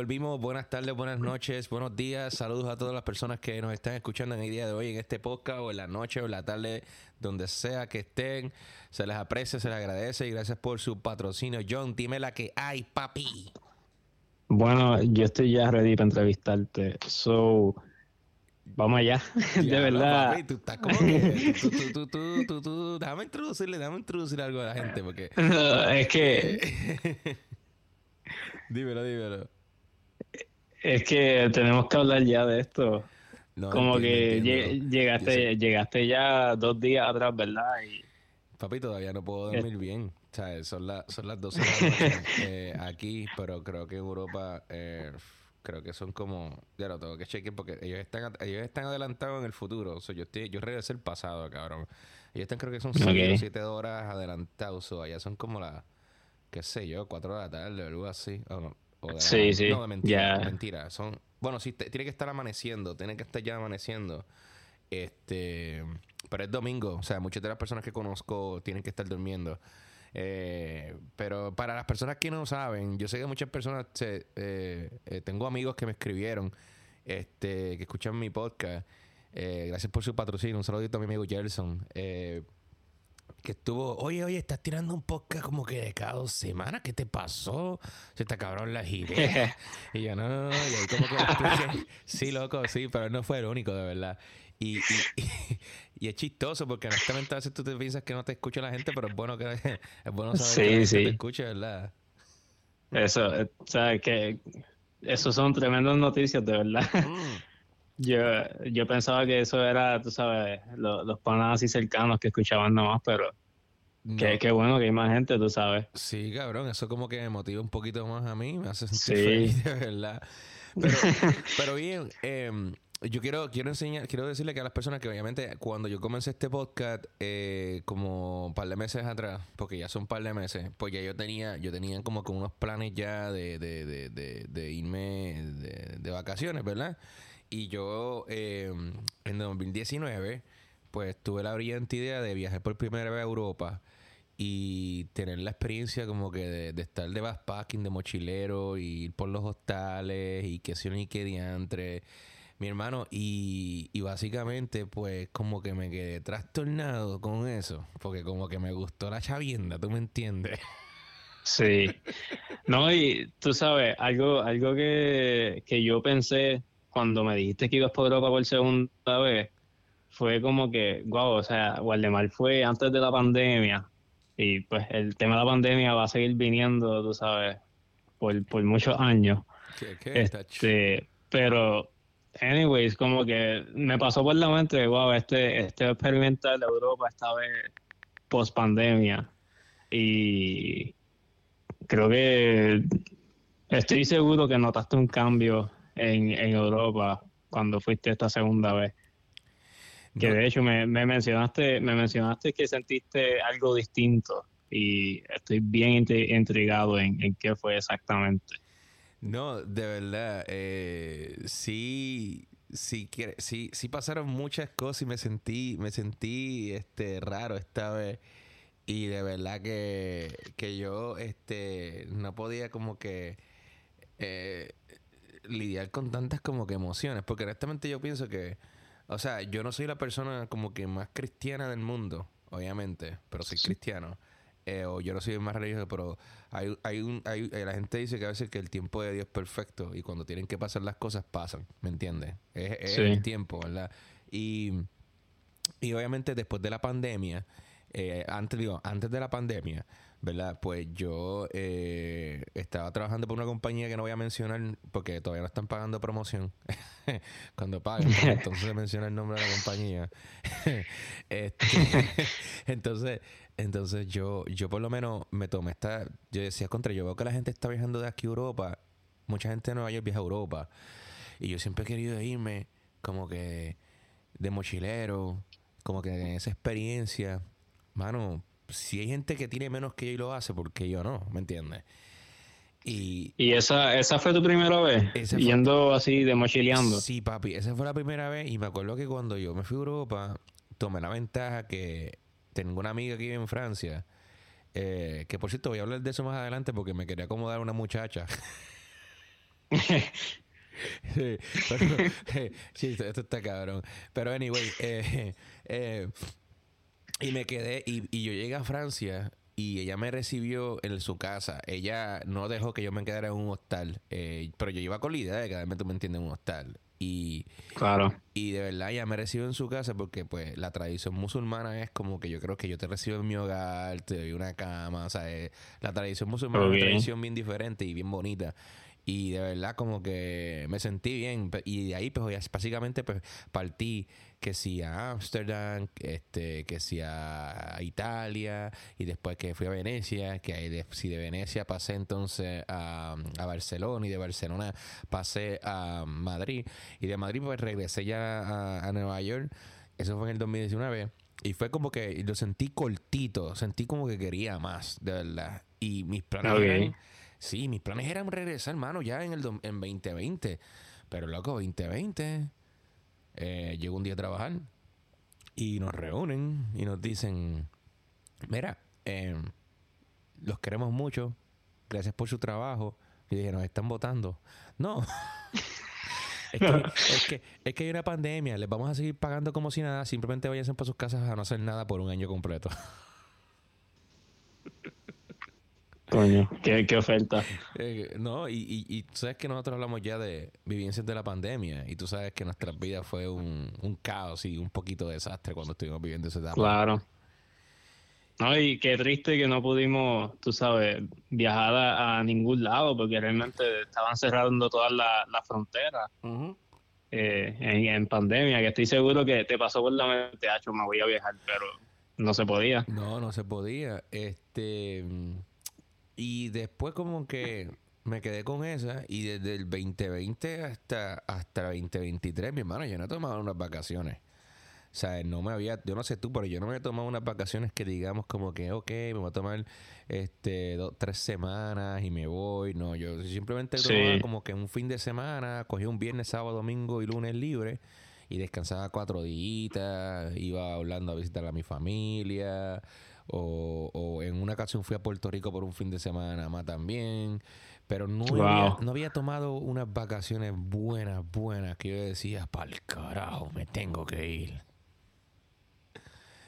volvimos. Buenas tardes, buenas noches, buenos días. Saludos a todas las personas que nos están escuchando en el día de hoy, en este podcast, o en la noche, o en la tarde, donde sea que estén. Se les aprecia, se les agradece y gracias por su patrocinio. John, dime la que hay, papi. Bueno, yo estoy ya ready para entrevistarte. So, vamos allá. de verdad. papi, tú estás como que. Tú, tú, introducirle, déjame introducir algo a la gente, porque. es que dímelo, dímelo. Es que tenemos que hablar ya de esto. No, Como que entiendo, entiendo. Llegaste, llegaste ya dos días atrás, ¿verdad? Y Papi, todavía no puedo dormir bien. O sea, son, las son las 12 de la noche eh, aquí, pero creo que en Europa, eh, creo que son como... Ya lo tengo que chequear porque ellos están, ellos están adelantados en el futuro. O sea, yo, estoy, yo regresé el pasado, cabrón. Ellos están creo que son 6 o Ok. 7 horas adelantados. O allá son como las, qué sé yo, 4 de la tarde o algo así. O no, o de la- Sí, sí, No, de mentira, mentira. Son, bueno, sí, te- tiene que estar amaneciendo. Tiene que estar ya amaneciendo. Este, pero es domingo, o sea, muchas de las personas que conozco tienen que estar durmiendo. Eh, pero para las personas que no saben, yo sé que muchas personas, se- eh, eh, tengo amigos que me escribieron, este, que escuchan mi podcast. Eh, gracias por su patrocinio. Un saludito a mi amigo Gerson. Que estuvo, oye, oye, estás tirando un podcast como que de cada dos semanas, ¿qué te pasó? Se te acabaron las ideas. y yo, no, y ahí como que escuché. Sí, loco, sí, pero no fue el único, de verdad. Y, y, y, y es chistoso porque honestamente a veces tú te piensas que no te escucha la gente, pero es bueno que es bueno saber Sí, que sí. te escuche, ¿verdad? eso, eh, o sea, que eso son tremendas noticias, de verdad. Mm. Yo, yo pensaba que eso era, tú sabes, lo- los panas así cercanos que escuchaban nomás, pero No. qué, qué bueno que hay más gente, tú sabes. Sí, cabrón, eso como que me motiva un poquito más a mí, me hace sentir Sí. feliz, de verdad. Pero, pero bien, em, yo quiero, quiero enseñar, quiero decirle que a las personas que obviamente cuando yo comencé este podcast, eh, como un par de meses atrás, porque ya son un par de meses, pues ya yo tenía, yo tenía como que unos planes ya de, de, de, de, de irme de vacaciones, ¿verdad? Y yo em, en 2019, pues tuve la brillante idea de viajar por primera vez a Europa y tener la experiencia como que de, estar de backpacking, de mochilero, y ir por los hostales y que si ni que diantre. Mi hermano, y, y básicamente, pues, como que me quedé trastornado con eso, porque como que me gustó la chavienda, ¿tú me entiendes? Sí. No, y tú sabes, algo, algo que, que yo pensé cuando me dijiste que ibas por Europa por segunda vez, fue como que, wow, o sea, Waldemar fue antes de la pandemia, y pues el tema de la pandemia va a seguir viniendo, tú sabes, por, por muchos años. ¿Qué, qué? Este, pero, anyways, como que me pasó por la mente, wow, este, este experimentar de Europa esta vez post pandemia. Y creo que estoy seguro que notaste un cambio en, en Europa cuando fuiste esta segunda vez. Que de hecho me, me mencionaste, me mencionaste que sentiste algo distinto y estoy bien intri- intrigado en, en qué fue exactamente. No, de verdad, eh, sí, sí, sí pasaron muchas cosas y me sentí, me sentí, este, raro esta vez y de verdad que, que yo, este, no podía como que eh, lidiar con tantas como que emociones, porque honestamente yo pienso que, o sea, yo no soy la persona como que más cristiana del mundo, obviamente, pero soy cristiano. Eh, o yo no soy el más religioso, pero hay, hay un, hay, eh, la gente dice que a veces que el tiempo de Dios es perfecto y cuando tienen que pasar las cosas pasan, ¿me entiendes? Es, es Sí. el tiempo, ¿verdad? Y, y obviamente después de la pandemia, eh, antes digo, antes de la pandemia, ¿verdad? Pues yo eh, estaba trabajando por una compañía que no voy a mencionar porque todavía no están pagando promoción. Cuando paguen, entonces se menciona el nombre de la compañía. Este, entonces, entonces yo, yo por lo menos me tomé esta, yo decía contra, yo veo que la gente está viajando de aquí a Europa, mucha gente de Nueva York viaja a Europa, y yo siempre he querido irme como que de mochilero, como que en esa experiencia, mano, si hay gente que tiene menos que yo y lo hace, porque yo no? ¿Me entiendes? Y ¿Y esa, esa fue tu primera vez? Fue- Yendo así de mochileando. Sí, papi, esa fue la primera vez y me acuerdo que cuando yo me fui a Europa, tomé la ventaja que tengo una amiga aquí en Francia, eh, que por cierto voy a hablar de eso más adelante porque me quería acomodar una muchacha. sí, sí, esto está cabrón. Pero anyway, eh, eh, y me quedé, y, y yo llegué a Francia y ella me recibió en su casa. Ella no dejó que yo me quedara en un hostal, eh, pero yo iba con la idea de quedarme, tú me entiendes, en un hostal. Y, claro. y de verdad ella me recibió en su casa porque pues la tradición musulmana es como que yo creo que yo te recibo en mi hogar, te doy una cama, o sea, la tradición musulmana es una tradición bien diferente y bien bonita. Y de verdad como que me sentí bien. Y de ahí pues básicamente pues partí que si a Ámsterdam, este, que si a Italia, y después que fui a Venecia, que de, si de Venecia pasé entonces a, a, Barcelona, y de Barcelona pasé a Madrid, y de Madrid pues regresé ya a, Nueva York, eso fue en el 2019. Y fue como que lo sentí cortito, sentí como que quería más, de verdad. Y mis planes eran, sí, mis planes eran regresar, hermano, ya en el en 2020. Pero loco, 2020 eh, llego un día a trabajar y nos reúnen y nos dicen, mira, eh, los queremos mucho, gracias por su trabajo. Y dije, nos están votando. No. es, que, es, que, hay una pandemia, les vamos a seguir pagando como si nada, simplemente váyanse para sus casas a no hacer nada por un año completo. Coño, qué, oferta. Eh, no, y, y, y, tú sabes que nosotros hablamos ya de vivencias de la pandemia y tú sabes que nuestra vida fue un, un caos y un poquito de desastre cuando estuvimos viviendo esa etapa. Claro. No, y qué triste que no pudimos, tú sabes, viajar a, ningún lado porque realmente estaban cerrando todas las fronteras eh, en, en, pandemia, que estoy seguro que te pasó por la mente, Hacho, me voy a viajar, pero no se podía. No, no se podía. Este y después como que me quedé con esa y desde el 2020 hasta, hasta el 2023, mi hermano, yo no he tomado unas vacaciones. O sea, no me había, yo no sé tú, pero yo no me he tomado unas vacaciones que digamos como que, ok, me voy a tomar este dos, tres semanas y me voy. No, yo simplemente tomaba como que un fin de semana, cogí un viernes, sábado, domingo y lunes libre y descansaba cuatro días, iba hablando a visitar a mi familia, o, en una ocasión fui a Puerto Rico por un fin de semana más también. Pero no, había, no había tomado unas vacaciones buenas, buenas, que yo decía, para el carajo, me tengo que ir.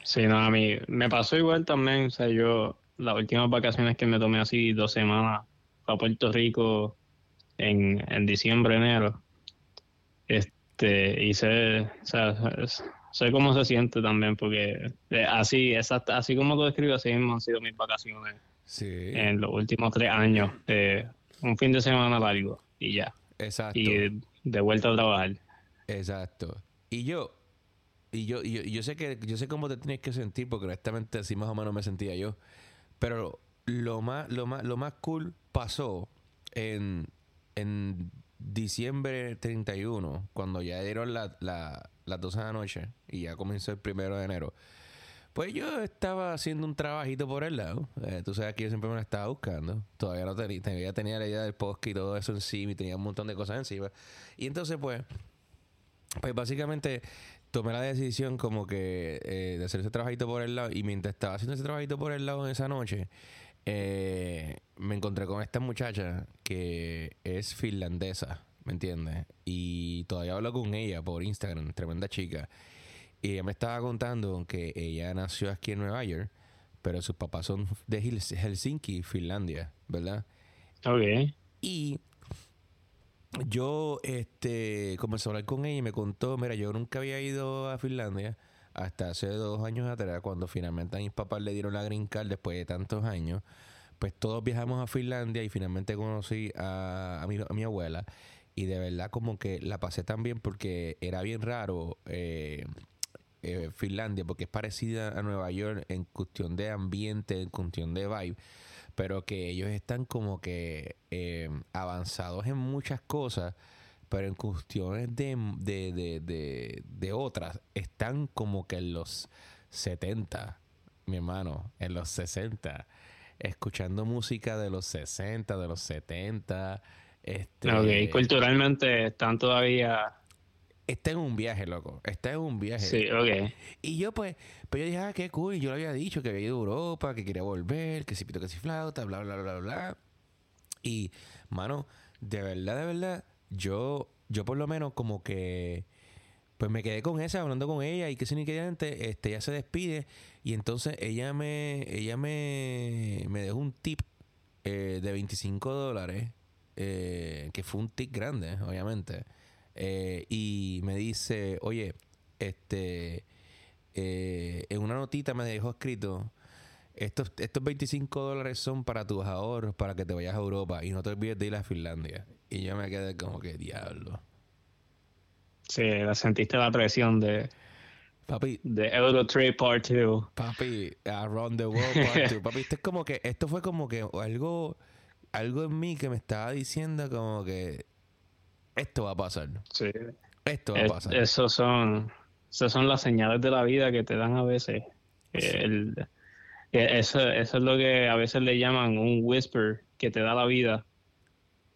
Sí, no, a mí me pasó igual también. O sea, yo, las últimas vacaciones que me tomé así dos semanas a Puerto Rico en, en diciembre, enero. Este, hice, o sea, sé cómo se siente también, porque eh, así, exacto, así como tú describes, así mismo han sido mis vacaciones en los últimos tres años. un fin de semana largo y ya. Exacto. Y de vuelta a trabajar. Exacto. Y yo, y yo, y yo, sé que yo sé cómo te tienes que sentir, porque honestamente así más o menos me sentía yo. Pero lo más, lo más, lo más cool pasó en, en diciembre 31, cuando ya dieron la, la, las 12 de la noche y ya comenzó el primero de enero, pues yo estaba haciendo un trabajito por el lado. Eh, tú sabes que yo siempre me lo estaba buscando. Todavía no tenía, tenía la idea del podcast y todo eso encima y tenía un montón de cosas encima. Y entonces, pues, pues básicamente tomé la decisión como que eh, de hacer ese trabajito por el lado. Y mientras estaba haciendo ese trabajito por el lado en esa noche, eh, me encontré con esta muchacha que es finlandesa. ¿me entiendes? Y todavía hablo con ella por Instagram, tremenda chica. Y ella me estaba contando que ella nació aquí en Nueva York, pero sus papás son de Helsinki, Finlandia, ¿verdad? Ok. Y yo este, comencé a hablar con ella y me contó, mira, yo nunca había ido a Finlandia hasta hace dos años atrás, cuando finalmente a mis papás le dieron la green card después de tantos años. Pues todos viajamos a Finlandia y finalmente conocí a, a, mi, a mi abuela y de verdad como que la pasé tan bien porque era bien raro eh, eh, Finlandia porque es parecida a Nueva York en cuestión de ambiente, en cuestión de vibe, pero que ellos están como que eh, avanzados en muchas cosas, pero en cuestiones de, de, de, de, de otras están como que en los 70, mi hermano, en los 60, escuchando música de los 60, de los 70 este, ok, culturalmente están todavía... Está en un viaje, loco. Está en un viaje. Sí, ok. Y yo, pues, pues yo dije, ah, qué cool. Yo le había dicho que había ido a Europa, que quería volver, que si pito, que si flauta, bla, bla, bla, bla. Y, mano, de verdad, de verdad, yo, yo por lo menos como que pues me quedé con esa, hablando con ella y que sin que este, ella se despide y entonces ella me, ella me, me dejó un tip eh, de 25 dólares, eh, que fue un tip grande, obviamente, eh, y me dice, oye, este, en una notita me dejó escrito, estos, estos 25 dólares son para tus ahorros, para que te vayas a Europa y no te olvides de ir a Finlandia. Y yo me quedé como que diablo. Sí, la sentiste la presión de. Papi. De Euro Trade Part 2. Papi, Around the World Part 2. Papi, esto es como que. Esto fue como que algo. Algo en mí que me estaba diciendo como que. Esto va a pasar. Sí. Esto va a pasar. Esos son. Esas son las señales de la vida que te dan a veces. eso, eso es lo que a veces le llaman un whisper que te da la vida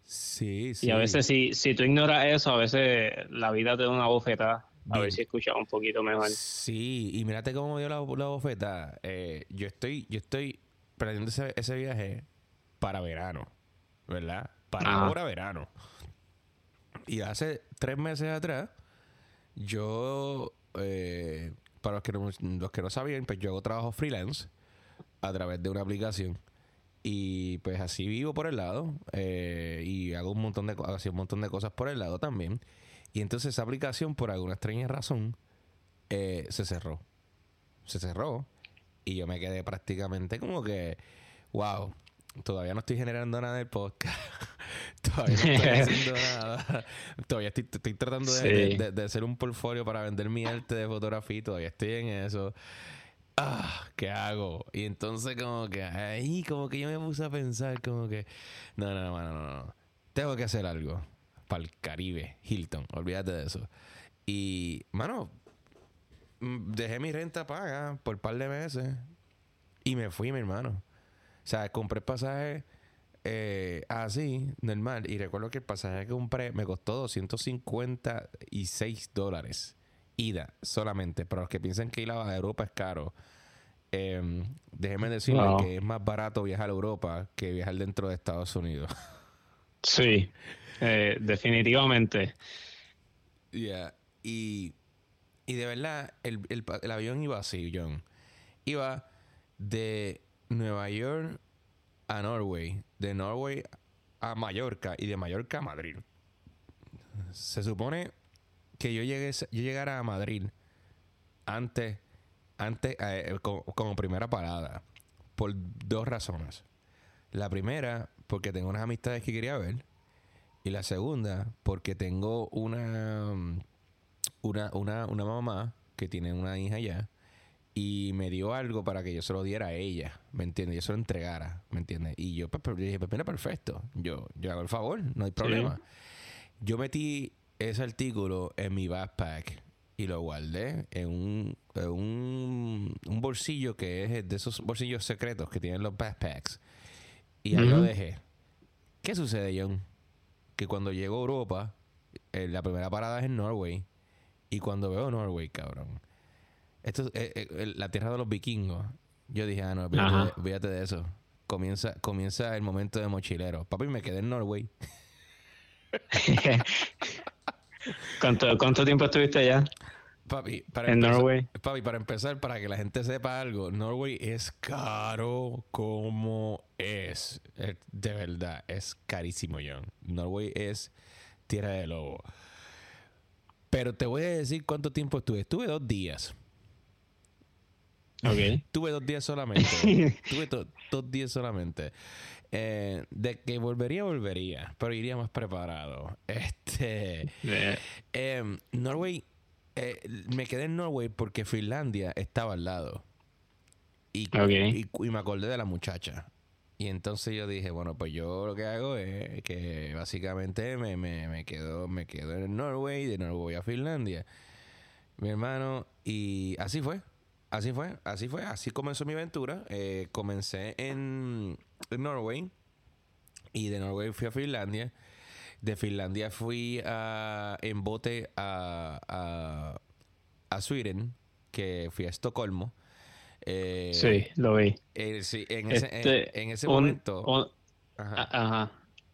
Sí, sí. Y a veces si, si tú ignoras eso, a veces la vida te da una bofetada. A ver si escuchas un poquito mejor. Sí, y mírate cómo me dio la, la bofeta. Eh, yo estoy, yo estoy planeando ese, viaje para verano, ¿verdad? Para ahora verano. Y hace tres meses atrás, yo, eh, para los que, no, los que no sabían, pues yo hago trabajo freelance a través de una aplicación. Y pues así vivo por el lado. Eh, y hago un montón de un montón de cosas por el lado también. Y entonces esa aplicación, por alguna extraña razón, eh, se cerró. Se cerró. Y yo me quedé prácticamente como que, wow, todavía no estoy generando nada del podcast. todavía no estoy haciendo nada. todavía estoy, tratando de, de, hacer un portfolio para vender mi arte de fotografía. Todavía estoy en eso ah, ¿qué hago? Y entonces como que ahí como que yo me puse a pensar como que, no, no, no, no, no, tengo que hacer algo para el Caribe, Hilton, olvídate de eso. Y, mano, mm, dejé mi renta paga por un par de meses y me fui, mi hermano. O sea, compré pasaje eh, así, normal, y recuerdo que el pasaje que compré me costó 256 dólares ida solamente. Para los que piensan que ir a Europa es caro, eh, déjeme decirle que es más barato viajar a Europa que viajar dentro de Estados Unidos. Sí, eh, definitivamente. Yeah. Y, y de verdad, el, el, avión iba así, John. Iba de Nueva York a Norway, de Norway a Mallorca y de Mallorca a Madrid. Se supone que yo llegué yo llegara a Madrid antes antes eh, como, primera parada por dos razones. La primera porque tengo unas amistades que quería ver y la segunda porque tengo una una, una, una mamá que tiene una hija ya y me dio algo para que yo se lo diera a ella, ¿me entiendes? Yo se lo entregara, ¿me entiendes? Y yo pues, pues dije, pues mira, perfecto, yo, yo hago el favor, no hay problema. Yo metí ese artículo en mi backpack y lo guardé en un, un, bolsillo que es de esos bolsillos secretos que tienen los backpacks. Y ahí lo dejé. ¿Qué sucede, John? Que cuando llego a Europa, eh, la primera parada es en Norway. Y cuando veo Norway, cabrón, esto es eh, eh, la tierra de los vikingos. Yo dije, ah, no, fíjate de, eso. Comienza, comienza el momento de mochilero. Papi, me quedé en Norway. ¿Cuánto, ¿Cuánto tiempo estuviste allá? Papi, para en Norway. Papi, para empezar, para que la gente sepa algo, Norway es caro como es. De verdad, es carísimo, John. Norway es tierra de lobo. Pero te voy a decir cuánto tiempo estuve. Estuve dos días. Ok. Tuve dos días solamente. Tuve dos días solamente. Eh, de que volvería, volvería, pero iría más preparado. Este. Eh, Norway. Eh, me quedé en Norway porque Finlandia estaba al lado. Y, y, me acordé de la muchacha. Y entonces yo dije, bueno, pues yo lo que hago es que básicamente me, me, me quedo, me quedo en Norway, de Norway a Finlandia. Mi hermano, y así fue. Así fue, así fue, así comenzó mi aventura. Eh, comencé en, Norway y de Norway fui a Finlandia. De Finlandia fui a, en bote a, a, a Sweden, que fui a Estocolmo. Eh, sí, lo vi. Eh, sí, en ese, este, en, ese momento. ajá.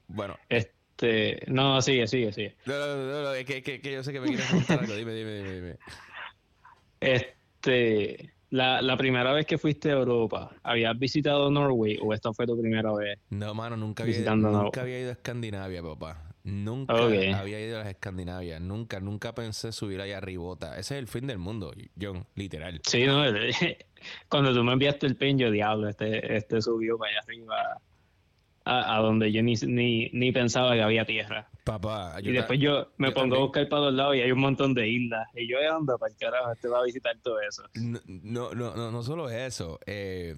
Bueno. Este, Este, no, sigue, sigue, sigue. No, no, no, es que, que, que, yo sé que me quieres preguntar algo. Dime, dime, dime, dime. Este, la, la primera vez que fuiste a Europa, ¿habías visitado Norway o esta fue tu primera vez? No, mano, nunca había, nunca había ido a Escandinavia, papá. Nunca había ido a las Escandinavia. Nunca, nunca pensé subir allá arribota. Ese es el fin del mundo, John, literal. Sí, no, cuando tú me enviaste el pin, yo diablo, este, este subió para allá arriba a, donde yo ni, ni, ni, pensaba que había tierra. Papá, y después yo me pongo a buscar para los lados y hay un montón de islas. Y yo, ando para el carajo, este va a visitar todo eso. No, no, no, no, solo eso. Eh,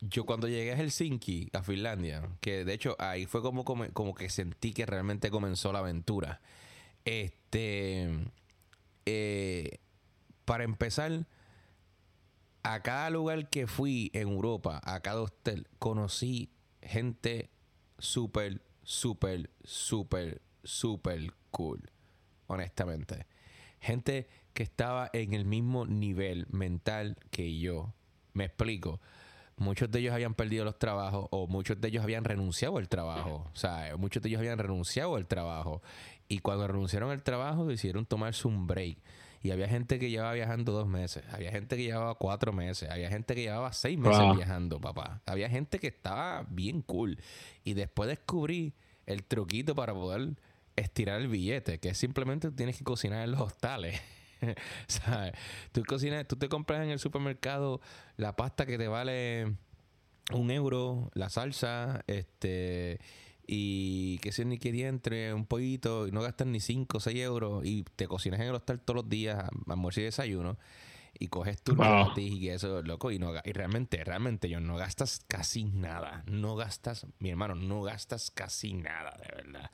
yo cuando llegué a Helsinki, a Finlandia, que de hecho ahí fue como, como, que sentí que realmente comenzó la aventura. Este, eh, para empezar, a cada lugar que fui en Europa, a cada hostel, conocí gente súper, súper, súper, súper cool. Honestamente. Gente que estaba en el mismo nivel mental que yo. Me explico. Muchos de ellos habían perdido los trabajos o muchos de ellos habían renunciado al trabajo. O sea, muchos de ellos habían renunciado al trabajo. Y cuando renunciaron al trabajo decidieron tomarse un break. Y había gente que llevaba viajando dos meses, había gente que llevaba cuatro meses, había gente que llevaba seis meses viajando, papá. Había gente que estaba bien cool. Y después descubrí el truquito para poder estirar el billete, que es simplemente tienes que cocinar en los hostales. ¿Sabes? Tú cocinas, tú te compras en el supermercado la pasta que te vale un euro, la salsa, este y que sea ni que entre un poquito y no gastas ni 5 o 6 euros y te cocinas en el hostal todos los días, almuerzo y desayuno y coges tu wow. y eso, loco, y, no, y realmente, realmente yo no gastas casi nada, no gastas, mi hermano, no gastas casi nada, de verdad.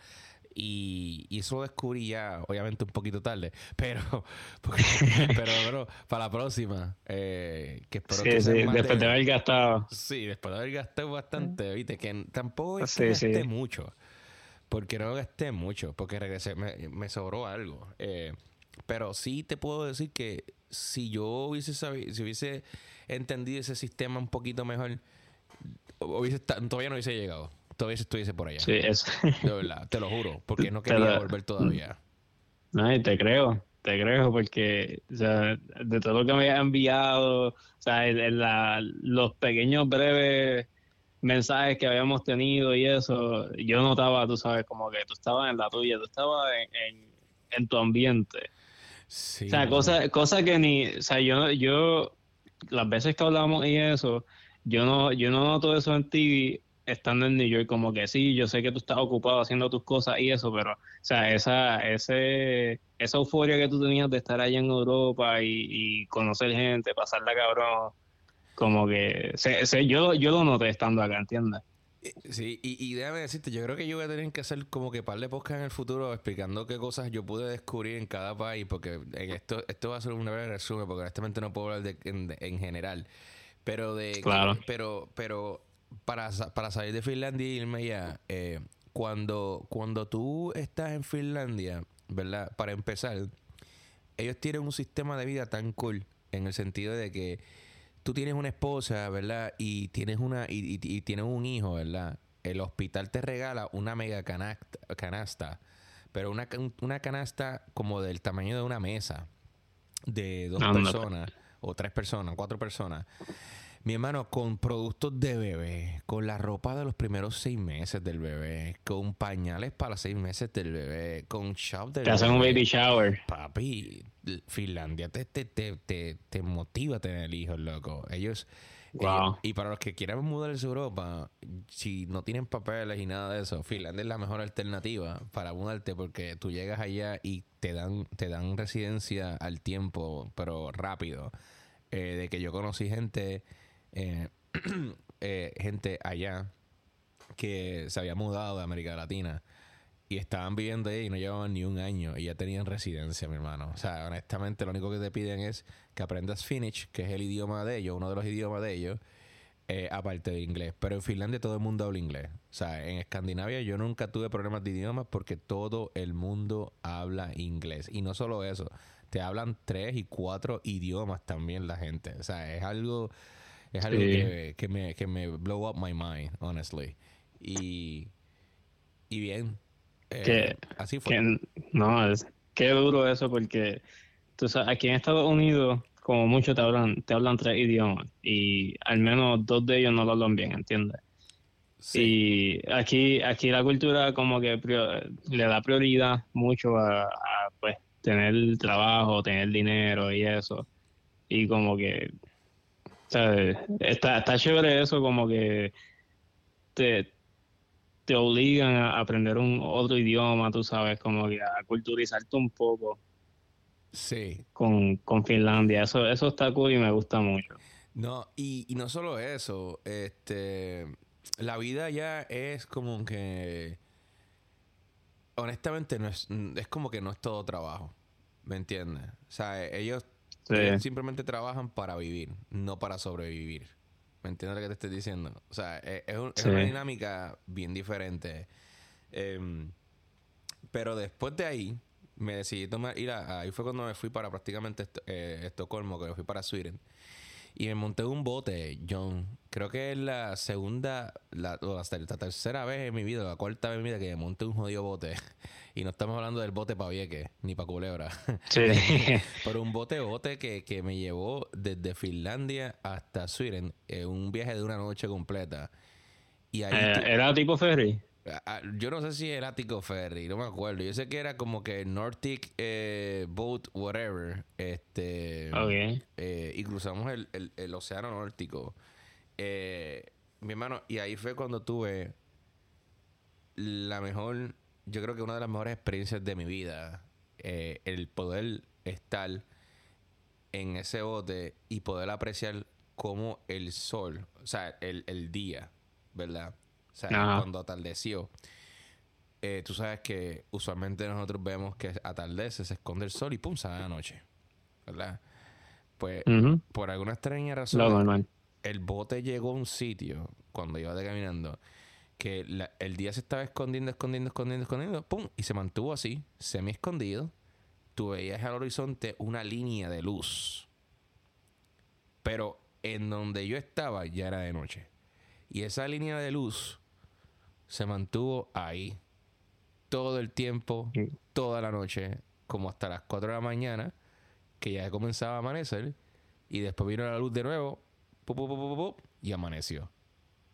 Y, eso lo descubrí ya, obviamente, un poquito tarde. Pero, pero, para la próxima, eh, que espero que sí, después de, haber gastado. Sí, después de haber gastado bastante, viste, que tampoco es que gasté mucho. Porque no gasté mucho, porque regresé, me, sobró algo. Eh, pero sí te puedo decir que si yo hubiese sabido, si hubiese entendido ese sistema un poquito mejor, hubiese, todavía no hubiese llegado todavía estuviese por allá. Sí, eso. De verdad, te lo juro, porque no quería volver todavía. No, y te creo, te creo, porque o sea, de todo lo que me había enviado, o sea, los pequeños breves mensajes que habíamos tenido y eso, yo notaba, tú sabes, como que tú estabas en la tuya, tú estabas en, en, tu ambiente. Sí, o sea, cosa, cosa que ni, o sea, yo, yo, las veces que hablamos y eso, yo no, yo no noto eso en ti estando en New York, como que sí, yo sé que tú estás ocupado haciendo tus cosas y eso, pero, o sea, esa, ese, esa euforia que tú tenías de estar allá en Europa y, conocer gente, pasarla cabrón, como que, se, yo, yo lo noté estando acá, ¿entiendes? Eh, sí, y, y, déjame decirte, yo creo que yo voy a tener que hacer como que par de podcast en el futuro explicando qué cosas yo pude descubrir en cada país, porque en esto, esto va a ser un breve resumen, porque honestamente no puedo hablar de, en, general. Pero de claro. pero, pero para, para salir de Finlandia y irme allá, eh, cuando, cuando tú estás en Finlandia, ¿verdad? Para empezar, ellos tienen un sistema de vida tan cool en el sentido de que tú tienes una esposa, ¿verdad? Y tienes una y, tienes un hijo, ¿verdad? El hospital te regala una mega canasta, canasta pero una, una canasta como del tamaño de una mesa de dos personas o tres personas, cuatro personas. Mi hermano, con productos de bebé, con la ropa de los primeros seis meses del bebé, con pañales para seis meses del bebé, con shop del Te hacen un baby shower. Papi, Finlandia te, te, te, te, motiva a tener hijos, loco. Ellos, wow. y para los que quieran mudarse a Europa, si no tienen papeles y nada de eso, Finlandia es la mejor alternativa para mudarte porque tú llegas allá y te dan, te dan residencia al tiempo, pero rápido. Eh, de que yo conocí gente eh, eh, gente allá que se había mudado de América Latina y estaban viviendo ahí y no llevaban ni un año y ya tenían residencia, mi hermano. O sea, honestamente, lo único que te piden es que aprendas Finnish, que es el idioma de ellos, uno de los idiomas de ellos, eh, aparte de inglés. Pero en Finlandia todo el mundo habla inglés. O sea, en Escandinavia yo nunca tuve problemas de idiomas porque todo el mundo habla inglés. Y no solo eso, te hablan tres y cuatro idiomas también la gente. O sea, es algo es algo que, me, que me blow up my mind, honestly. Y, y bien, Eh, así fue. no, es qué duro eso porque tú sabes, aquí en Estados Unidos, como muchos te hablan, te hablan tres idiomas y al menos dos de ellos no lo hablan bien, ¿entiendes? Sí. Y aquí, aquí la cultura como que le da prioridad mucho a, pues tener trabajo, tener dinero y eso. Y como que ¿sabes? Está, está chévere eso, como que te, te obligan a aprender un otro idioma, tú sabes, como que a culturizarte un poco. Sí. Con, Finlandia. Eso, eso está cool y me gusta mucho. No, y, y no solo eso, este la vida ya es como que honestamente no es, es como que no es todo trabajo. ¿Me entiendes? O sea, ellos simplemente trabajan para vivir, no para sobrevivir. ¿Me entiendes lo que te estoy diciendo? O sea, e, es, una dinámica bien diferente. Em, pero después de ahí, me decidí tomar, ir a, ahí fue cuando me fui para prácticamente eh, Estocolmo, que me fui para Sweden. Y me monté un bote, John. Creo que es la segunda, la, o la tercera vez en mi vida, la cuarta vez en mi vida que me monté un jodido bote. Y no estamos hablando del bote para Vieques, ni para Culebra. Sí. Pero un bote bote que, que me llevó desde Finlandia hasta Sweden, en un viaje de una noche completa. Y ahí eh, ¿Era tipo ferry? Ah, ah, yo no sé si era Tico Ferry, no me acuerdo. Yo sé que era como que Nordic eh, Boat, whatever. Este. Eh, y cruzamos el, el, océano Nórtico. Eh, mi hermano, y ahí fue cuando tuve la mejor, yo creo que una de las mejores experiencias de mi vida. el poder estar en ese bote y poder apreciar cómo el sol, o sea, el, el día, ¿verdad? O sea, cuando atardeció. Eh, tú sabes que usualmente nosotros vemos que atardece, se esconde el sol y pum, sale la noche. ¿Verdad? Pues por alguna extraña razón, el bote llegó a un sitio cuando iba caminando que el día se estaba escondiendo, escondiendo, escondiendo, escondiendo, pum, y se mantuvo así, semi escondido. Tú veías al horizonte una línea de luz. Pero en donde yo estaba ya era de noche. Y esa línea de luz se mantuvo ahí todo el tiempo, toda la noche, como hasta las 4 de la mañana, que ya comenzaba a amanecer, y después vino la luz de nuevo, y amaneció.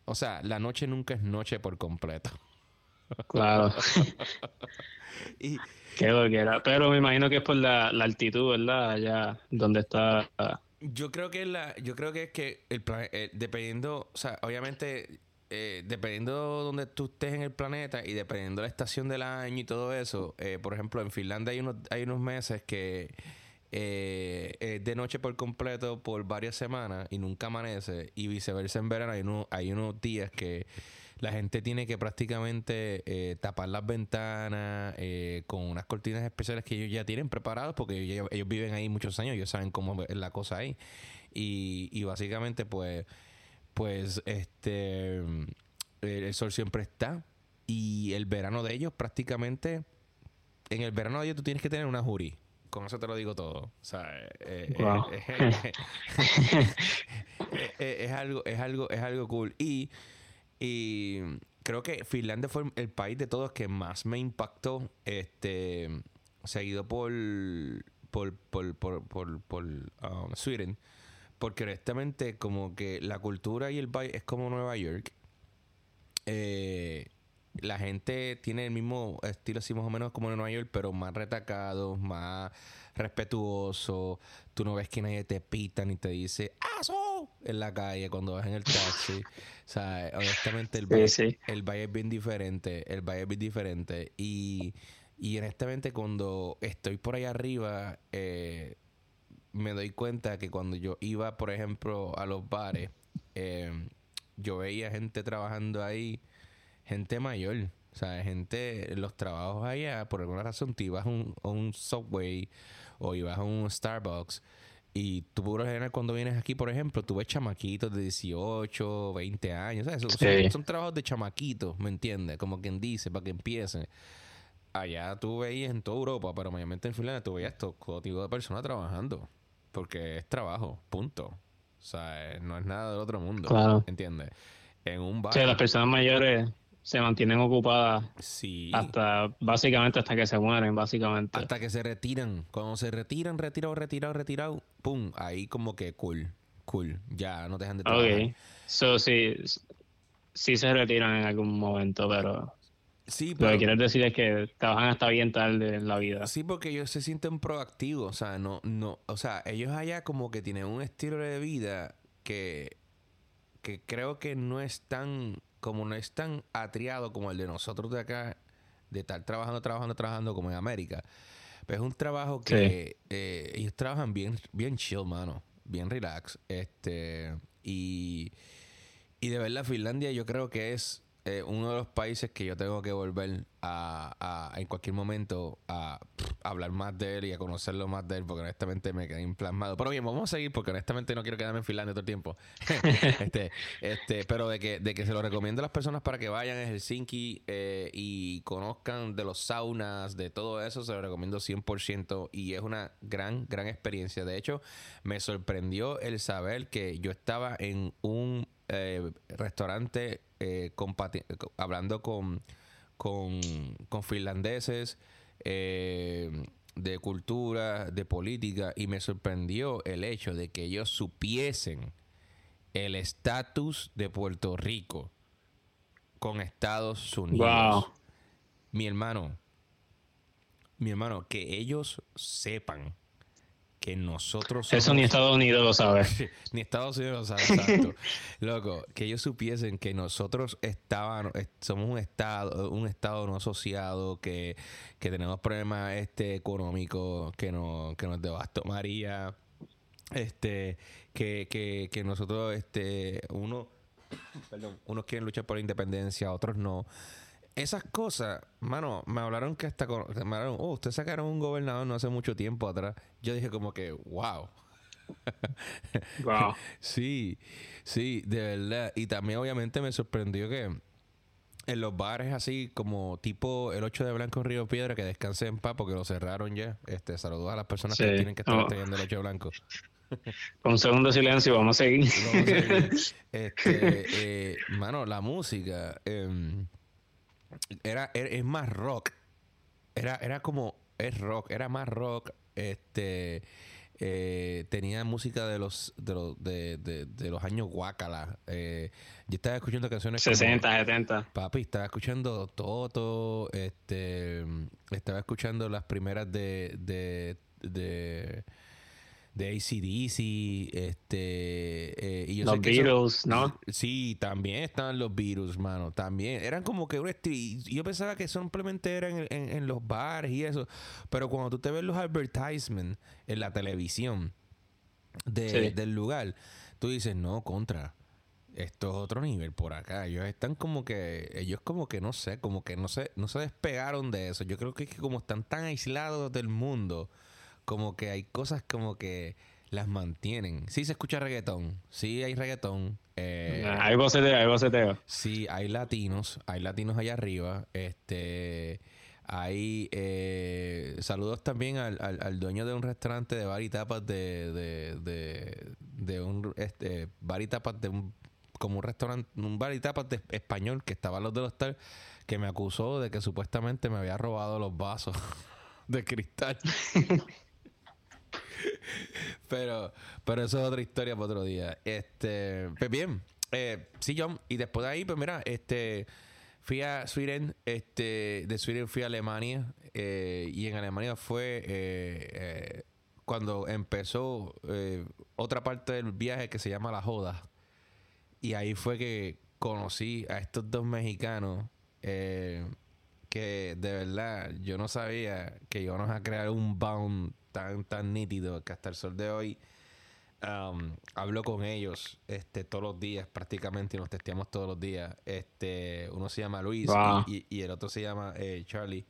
O sea, la noche nunca es noche por completo. Claro. y, Qué era. Pero me imagino que es por la, altitud, ¿verdad? Allá donde está. Yo creo que la, yo creo que es que el eh, dependiendo, o sea, obviamente eh, dependiendo donde tú estés en el planeta y dependiendo de la estación del año y todo eso, eh, por ejemplo, en Finlandia hay unos, hay unos meses que eh, es de noche por completo por varias semanas y nunca amanece, y viceversa en verano hay, uno, hay unos días que la gente tiene que prácticamente tapar las ventanas con unas cortinas especiales que ellos ya tienen preparadas porque ellos, viven ahí muchos años, ellos saben cómo es la cosa ahí. Y, y básicamente, pues pues este el, sol siempre está y el verano de ellos prácticamente en el verano de ellos tú tienes que tener una jury. Con eso te lo digo todo. O sea eh, eh, eh, es algo es algo es algo cool. Y y creo que Finlandia fue el país de todos que más me impactó este seguido por por por por, por, por um, Sweden porque honestamente, como que la cultura y el país es como Nueva York. Eh, la gente tiene el mismo estilo, así más o menos como en Nueva York, pero más retacado, más respetuoso. Tú no ves que nadie te pita ni te dice ¡Aso! en la calle cuando vas en el taxi. o sea, honestamente, el valle, el valle es bien diferente. El valle es bien diferente. Y, y honestamente, cuando estoy por ahí arriba, eh, me doy cuenta que cuando yo iba, por ejemplo, a los bares, eh, yo veía gente trabajando ahí, gente mayor. O sea, gente, los trabajos allá, por alguna razón, tú ibas a un, Subway o ibas a un Starbucks y tú, por lo general, cuando vienes aquí, por ejemplo, tú ves chamaquitos de 18, 20 años. Son, son, trabajos de chamaquitos, ¿me entiendes? Como quien dice, para que empiecen. Allá tú veías en toda Europa, pero mayormente en Finlandia, tú veías todo tipo de personas trabajando porque es trabajo, punto. O sea, no es nada del otro mundo. Claro. ¿Entiendes? En un bar. Sí, las personas mayores se mantienen ocupadas Sí. hasta básicamente hasta que se mueren, básicamente. Hasta que se retiran. Cuando se retiran, retirado, retirado, retirado, pum, ahí como que cool, cool. Ya no dejan de trabajar. Ok. So, sí, sí se retiran en algún momento, pero Sí, lo que quieres decir es que trabajan hasta bien tarde en la vida. sí, porque ellos se sienten proactivos. O sea, no, no, o sea, ellos allá como que tienen un estilo de vida que, que creo que no es tan, como no es tan atriado como el de nosotros de acá, de estar trabajando, trabajando, trabajando como en América. Pero es un trabajo que eh, ellos trabajan bien, bien chill, mano. Bien relax. Este, y, y de verdad, Finlandia yo creo que es eh, uno de los países que yo tengo que volver a, a- en cualquier momento a, hablar más de él y a conocerlo más de él, porque honestamente me quedé implasmado. Pero bien, vamos a seguir porque honestamente no quiero quedarme en Finlandia todo el tiempo. este, este, pero de que, de que se lo recomiendo a las personas para que vayan a Helsinki eh, y conozcan de los saunas, de todo eso, se lo recomiendo 100% y es una gran, gran experiencia. De hecho, me sorprendió el saber que yo estaba en un eh, restaurante eh, compati- hablando con, con, con finlandeses eh, de cultura, de política, y me sorprendió el hecho de que ellos supiesen el estatus de Puerto Rico con Estados Unidos. Wow. Mi hermano, mi hermano, que ellos sepan que nosotros Eso ni Estados Unidos lo sabe. ni Estados Unidos lo sabe, exacto. Loco, que ellos supiesen que nosotros estaban, est- somos un estado, un estado no asociado, que, que tenemos problemas este económicos, que nos, que nos devastó María, este, que, que, que nosotros, este, uno, perdón, unos quieren luchar por la independencia, otros no. Esas cosas, mano, me hablaron que hasta con, me hablaron, oh, ustedes sacaron un gobernador no hace mucho tiempo atrás. Yo dije como que, wow. Wow. Sí, sí, de verdad. Y también obviamente me sorprendió que en los bares así como tipo el 8 de Blanco en Río Piedra, que descanse en paz porque lo cerraron ya. Este, saludos a las personas que tienen que estar Oh. teniendo el 8 de Blanco. Con un segundo silencio, vamos a seguir. Vamos a seguir. este, eh, mano, la música em, era, era- es más rock. Era, era como es rock, era más rock. Este eh, tenía música de los de los de, de- de los años guácala. Eh, yo estaba escuchando canciones como- 60, 70. Papi, estaba escuchando Toto, este, estaba escuchando las primeras de, de, de, ACDC, este, eh, y yo Los sé que Beatles, ¿no? Sí, también estaban los virus, mano. También. Eran como que un Yo pensaba que simplemente eran en, en- en los bares y eso. Pero cuando tú te ves los advertisements en la televisión de- Sí. del lugar, tú dices, no, contra. Esto es otro nivel por acá. Ellos están como que, ellos como que no sé, como que no se, no se despegaron de eso. Yo creo que es que como están tan aislados del mundo, como que hay cosas como que las mantienen. Sí se escucha reggaetón, sí hay reggaetón. eh, Hay boceteo, hay boceteo. Sí, hay latinos, hay latinos allá arriba. Este, hay eh, saludos también al, al, al dueño de un restaurante de bar y tapas de, de, de, de un este, bar y tapas de un como un restaurante, un bar y tapas de español que estaba los del hostal que me acusó de que supuestamente me había robado los vasos de cristal. pero, pero eso es otra historia para otro día. Este, pues bien, eh, sí, John, y después de ahí, pues mira, este, fui a Sweden, este, de Sweden fui a Alemania, eh, y en Alemania fue eh, eh, cuando empezó otra parte del viaje que se llama La Joda. Y ahí fue que conocí a estos dos mexicanos que de verdad yo no sabía que íbamos a crear un bound tan, tan nítido que hasta el sol de hoy um, hablo con ellos este, todos los días prácticamente y nos testeamos todos los días. Este, uno se llama Luis Wow. y, y- y el otro se llama eh, Charlie.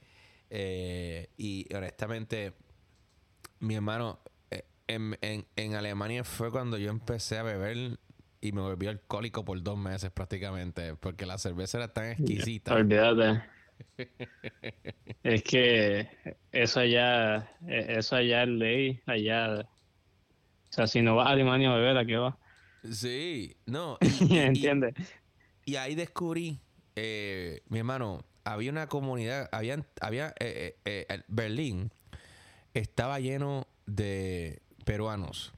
Eh, y honestamente, mi hermano, eh, en, en, en Alemania fue cuando yo empecé a beber y me volví alcohólico por dos meses prácticamente, porque la cerveza era tan exquisita. Olvídate. Es que eso allá, e- eso allá es ley, allá. O sea, si no vas a Alemania a beber, ¿a qué vas? Sí, no. y- y- y- ¿Entiendes? Y ahí descubrí eh, mi hermano, había una comunidad, había, había eh, eh, eh, Berlín estaba lleno de peruanos.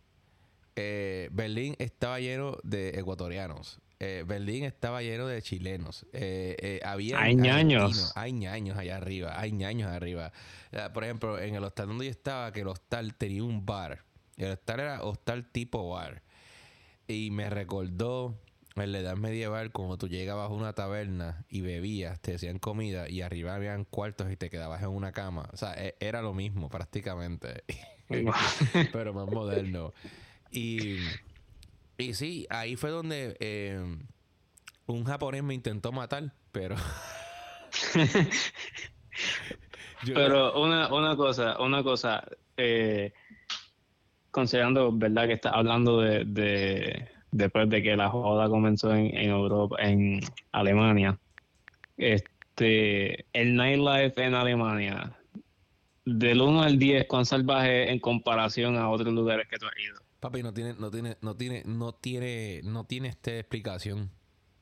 Eh, Berlín estaba lleno de ecuatorianos. Eh, Berlín estaba lleno de chilenos. Eh, eh, había Hay ñaños. Hay ñaños allá arriba. Hay ñaños arriba. Por ejemplo, en el hostal donde yo estaba, que el hostal tenía un bar. El hostal era hostal tipo bar. Y me recordó en la edad medieval cuando tú llegabas a una taberna y bebías, te decían comida y arriba habían cuartos y te quedabas en una cama. O sea, e- era lo mismo prácticamente. pero más moderno. Y, y sí, ahí fue donde eh, un japonés me intentó matar, pero... Pero una, una cosa, una cosa, eh, considerando, ¿verdad? Que está hablando de, de- después de que la joda comenzó en, en Europa, en Alemania. Este, el nightlife en Alemania, del 1 al 10, ¿cuán salvaje en comparación a otros lugares que tú has ido? Papi, no tiene, no tiene, no tiene, no tiene, no tiene este explicación.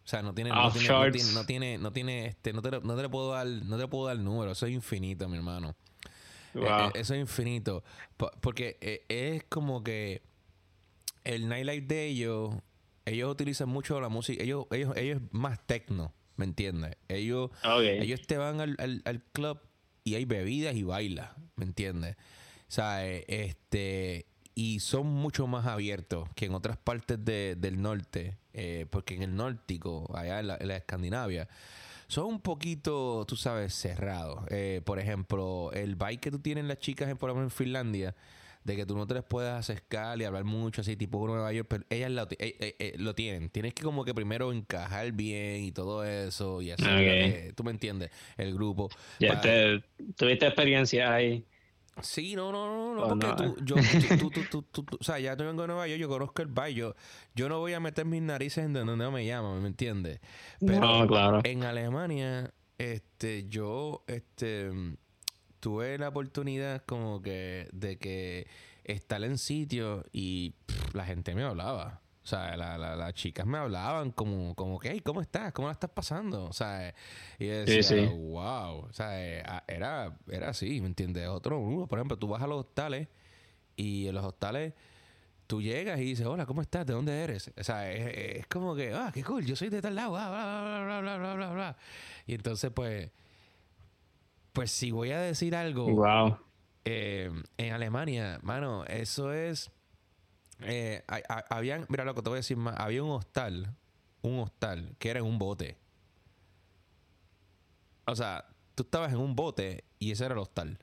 O sea, no tiene, no Off tiene, no tiene, no tiene, no tiene, este, no te, no te le puedo dar, no te puedo dar número, eso es infinito, mi hermano. Eh, Wow. eh, eso es infinito. Po- Porque eh, es como que el nightlife de ellos, ellos utilizan mucho la música, ellos, ellos, ellos más tecno, ¿me entiendes? Ellos, ellos te van al, al, al club y hay bebidas y bailas, ¿me entiendes? O sea, este, y son mucho más abiertos que en otras partes de- del norte, eh, porque en el nórtico, allá en la, en la Escandinavia, son un poquito, tú sabes, cerrados. Eh, por ejemplo, el bike que tú tienes las chicas, en, por ejemplo, en Finlandia, de que tú no te les puedes acercar y hablar mucho, así tipo Nueva York, pero ellas lo, eh, eh, eh, lo tienen. Tienes que como que primero encajar bien y todo eso y así. Ok. eh, tú me entiendes, el grupo. Ya te- tuviste experiencia ahí. Sí, no, no, no, no, Oh, porque tú, yo, tú, tú, tú, tú- o sea, ya tú vengo de Nueva York, yo conozco el baile, yo, yo no voy a meter mis narices en donde no me llaman, ¿me entiendes? Pero claro. en Alemania, este, yo, este, tuve la oportunidad como que de que estar en sitio y pff, la gente me hablaba. O sea, la- la- las chicas me hablaban como, como que, hey, ¿cómo estás? ¿Cómo la estás pasando? O sea, y yo Sí, decía, sí. wow. O sea, eh, ah, era, era así, ¿me entiendes? Otro. Por ejemplo, tú vas a los hostales y en los hostales tú llegas y dices, hola, ¿cómo estás? ¿De dónde eres? O sea, es, es como que, ah, qué cool, yo soy de tal lado, ah, bla, bla, bla, bla, bla, bla, bla. Y entonces, pues, pues si voy a decir algo, Wow. eh, en Alemania, mano, eso es. Eh, habían, mira lo que te voy a decir más. Había un hostal, un hostal que era en un bote. O sea, tú estabas en un bote y ese era el hostal.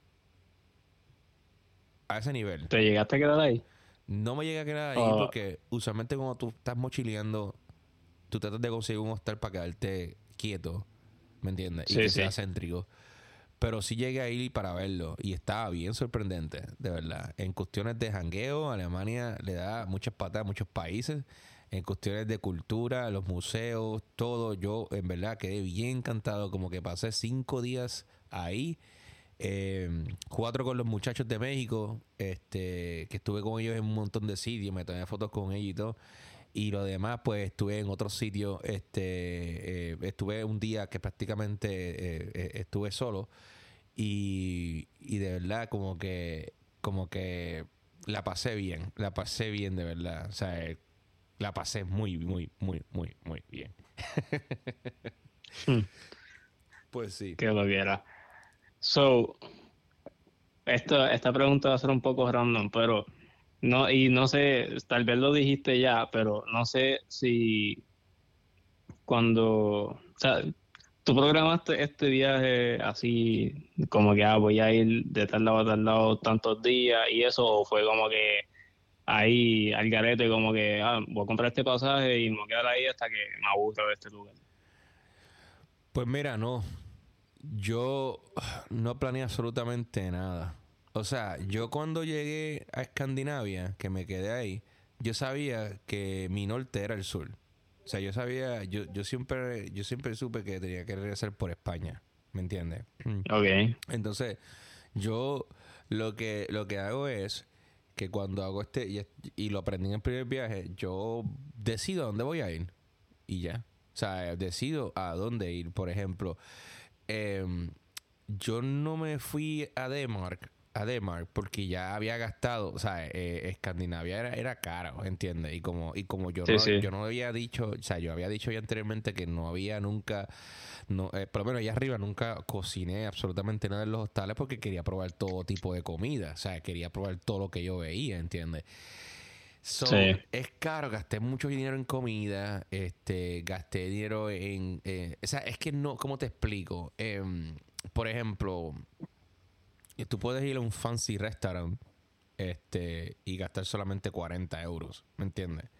A ese nivel. ¿Te llegaste a quedar ahí? No me llega a quedar ahí Oh. porque usualmente cuando tú estás mochileando, tú tratas de conseguir un hostal para quedarte quieto, ¿me entiendes? Y Sí, que sí. sea céntrico. Pero sí llegué ahí para verlo y estaba bien sorprendente, de verdad. En cuestiones de jangueo, Alemania le da muchas patas a muchos países. En cuestiones de cultura, los museos, todo. Yo, en verdad, quedé bien encantado. Como que pasé cinco días ahí. eh, cuatro con los muchachos de México. Este, que estuve con ellos en un montón de sitios. Me tomé fotos con ellos y todo. Y lo demás, pues estuve en otros sitios. Este, eh, estuve un día que prácticamente eh, eh, estuve solo. Y, y de verdad, como que, como que la pasé bien. La pasé bien, de verdad. O sea, la pasé muy, muy, muy, muy, muy bien. Hmm. Pues sí. Que lo viera. So, esto, esta pregunta va a ser un poco random, pero no, y no sé, tal vez lo dijiste ya, pero no sé si cuando, o sea, tú programaste este viaje así, como que ah, voy a ir de tal lado a tal lado tantos días y eso, o fue como que ahí al garete, como que ah, voy a comprar este pasaje y me voy a quedar ahí hasta que me aburro de este lugar. Pues mira, no. Yo no planeé absolutamente nada. O sea, yo cuando llegué a Escandinavia, que me quedé ahí, yo sabía que mi norte era el sur. O sea, yo sabía, yo, yo siempre, yo siempre supe que tenía que regresar por España. ¿Me entiendes? Ok. Entonces, yo lo que, lo que hago es que cuando hago este, y, y lo aprendí en el primer viaje, yo decido a dónde voy a ir. Y ya. O sea, decido a dónde ir. Por ejemplo, em, yo no me fui a Denmark a Denmark porque ya había gastado, o sea, eh, Escandinavia era, era caro, ¿entiendes? Y como, y como yo, no, yo no había dicho, o sea, yo había dicho ya anteriormente que no había nunca, no, eh, por lo menos allá arriba nunca cociné absolutamente nada en los hostales porque quería probar todo tipo de comida, o sea, quería probar todo lo que yo veía, ¿entiendes? Es caro, gasté mucho dinero en comida, este, gasté dinero en, eh, o sea, es que no, ¿cómo te explico? Em, por ejemplo, tú puedes ir a un fancy restaurant este, y gastar solamente 40 euros, ¿me entiendes?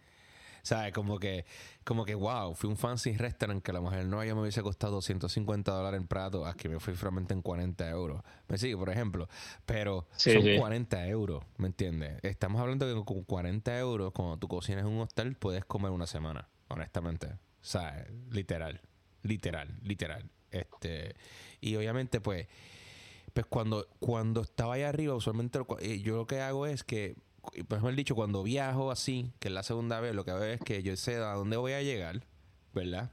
O sea, como que, como que, wow, fui a un fancy restaurant que a lo mejor no ya me hubiese costado 250 dólares en plato, aquí me fui solamente en 40 euros. ¿Me sigue, por ejemplo? Pero son 40 euros, ¿me entiendes? Estamos hablando que con 40 euros, cuando tú cocinas en un hostel, puedes comer una semana, honestamente. O sea, literal, literal, literal. Este, y obviamente, pues pues cuando, cuando estaba allá arriba, usualmente eh, yo lo que hago es que, pues el dicho, cuando viajo así, que es la segunda vez, lo que hago es que yo sé a dónde voy a llegar, ¿verdad?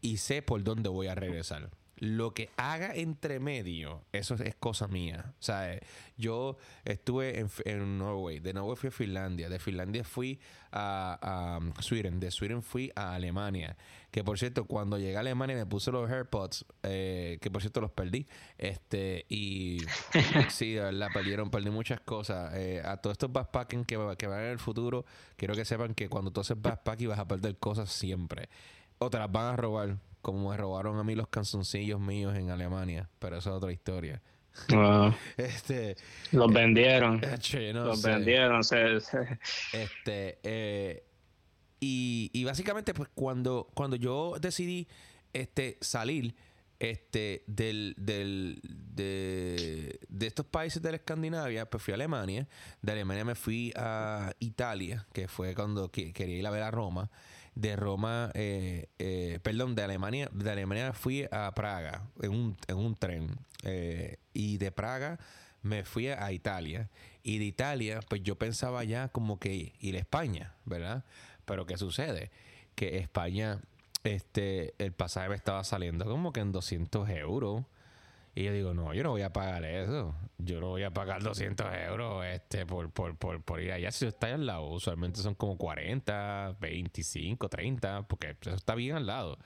Y sé por dónde voy a regresar. Lo que haga entre medio, eso es cosa mía. O sea, eh, yo estuve en, en Norway, de Norway fui a Finlandia, de Finlandia fui a, a Sweden, de Sweden fui a Alemania. Que por cierto, cuando llegué a Alemania me puse los AirPods, eh, que por cierto los perdí. Este, y sí, verdad, perdieron, perdí muchas cosas. Eh, a todos estos backpacking que, que van en el futuro, quiero que sepan que cuando tú haces backpacking vas a perder cosas siempre. O te las van a robar como me robaron a mí los canzoncillos míos en Alemania, pero eso es otra historia. este, los vendieron. los vendieron. Este, eh, y, y, básicamente, pues cuando, cuando yo decidí este, salir este, del, del, de, de estos países de la Escandinavia, pues fui a Alemania. De Alemania me fui a Italia, que fue cuando quería ir a ver a Roma de Roma, eh, eh, perdón, de Alemania, de Alemania fui a Praga en un, en un tren. Eh, y de Praga me fui a Italia. Y de Italia, pues yo pensaba ya como que ir a España, ¿verdad? Pero ¿qué sucede? Que España, este, el pasaje me estaba saliendo como que en 200 euros. Y yo digo, no, yo no voy a pagar eso. Yo no voy a pagar 200 euros este, por, por, por, por ir allá. Si está al lado, usualmente son como 40, 25, 30, porque eso está bien al lado.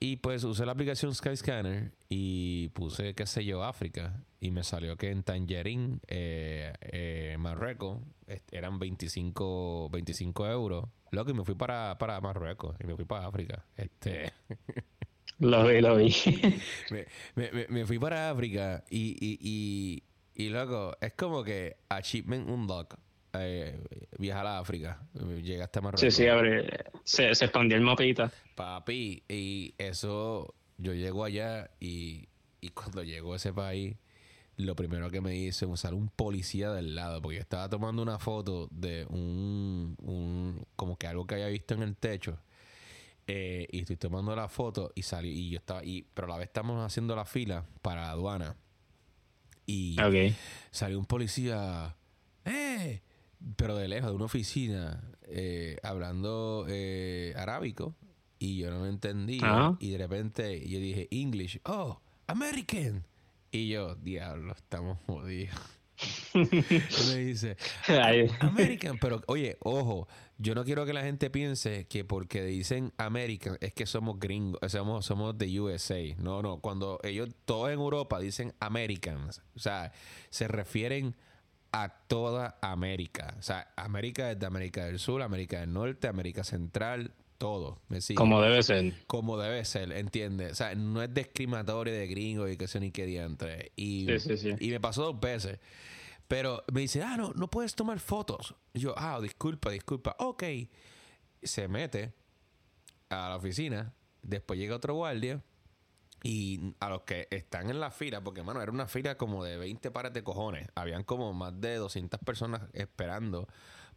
y pues usé la aplicación Skyscanner y puse, qué sé yo, África. Y me salió que en Tangerine, eh, eh, Marruecos, eran 25, 25 euros. Luego que me fui para, para Marruecos y me fui para África. Este. Lo vi, lo vi. me, fui para África y, y, y, y luego es como que Achievement Unlock. Eh, viajar a África, llegaste a Marruecos. Sí, sí, abre, se, se expandió el mapita. Papi, y eso, yo llego allá y, y cuando llego a ese país, lo primero que me hice fue usar un policía del lado, porque yo estaba tomando una foto de un, un, como que algo que había visto en el techo eh, y estoy tomando la foto y salí y yo estaba y pero a la vez estamos haciendo la fila para la aduana. Y salió un policía ¡eh! pero de lejos de una oficina eh, hablando eh, arábico. Y yo no lo entendí y de repente yo dije English. Oh American y yo diablo estamos jodidos me dice American, pero oye, ojo, yo no quiero que la gente piense que porque dicen American es que somos gringos, somos, somos de USA. No, no, cuando ellos, todos en Europa dicen Americans, o sea, se refieren a toda América. O sea, América desde América del Sur, América del Norte, América Central, todo. ¿me Como debe ser. Como debe ser, ¿entiendes? O sea, no es discriminatorio de gringo y que se ni que diantre. Y, y me pasó dos veces. Pero me dice, ah, no, no puedes tomar fotos. Y yo, ah, disculpa, disculpa. Ok. Se mete a la oficina. Después llega otro guardia. Y a los que están en la fila, porque, mano, era una fila como de 20 pares de cojones. Habían como más de 200 personas esperando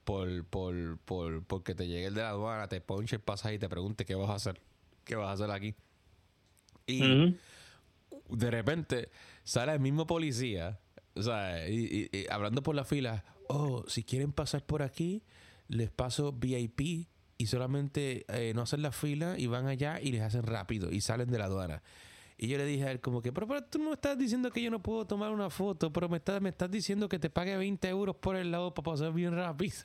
por, por, por, porque te llegue el de la aduana, te ponche el pasaje y te pregunte qué vas a hacer. ¿Qué vas a hacer aquí? Y de repente sale el mismo policía o sea, y, hablando por la fila, oh, si quieren pasar por aquí, les paso VIP y solamente eh, no hacen la fila y van allá y les hacen rápido y salen de la aduana. Y yo le dije a él como que, pero, pero tú no me estás diciendo que yo no puedo tomar una foto, pero me estás, me estás diciendo que te pague 20 euros por el lado para pasar bien rápido.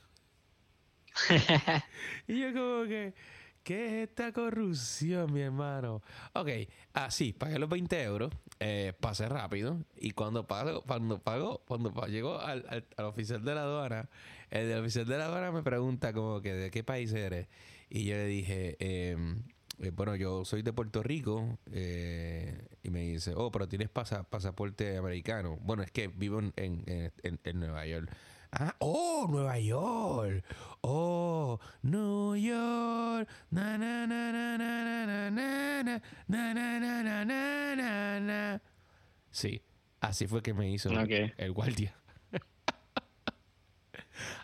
y yo como que, ¿qué es esta corrupción, mi hermano? Ok, así, pagué los 20 euros, eh, pasé rápido, y cuando pago, cuando pago, cuando llegó al, al, oficial de la aduana, el oficial de la aduana me pregunta como que, ¿de qué país eres? Y yo le dije, eh, eh, bueno, yo soy de Puerto Rico eh, y me dice, oh, pero tienes pasaporte americano. Bueno, es que vivo en, en, en, Nueva York. Ah, oh, Nueva York. Oh, New York. Na na na na na na na na na na na na na Sí, así fue que me hizo el guardia.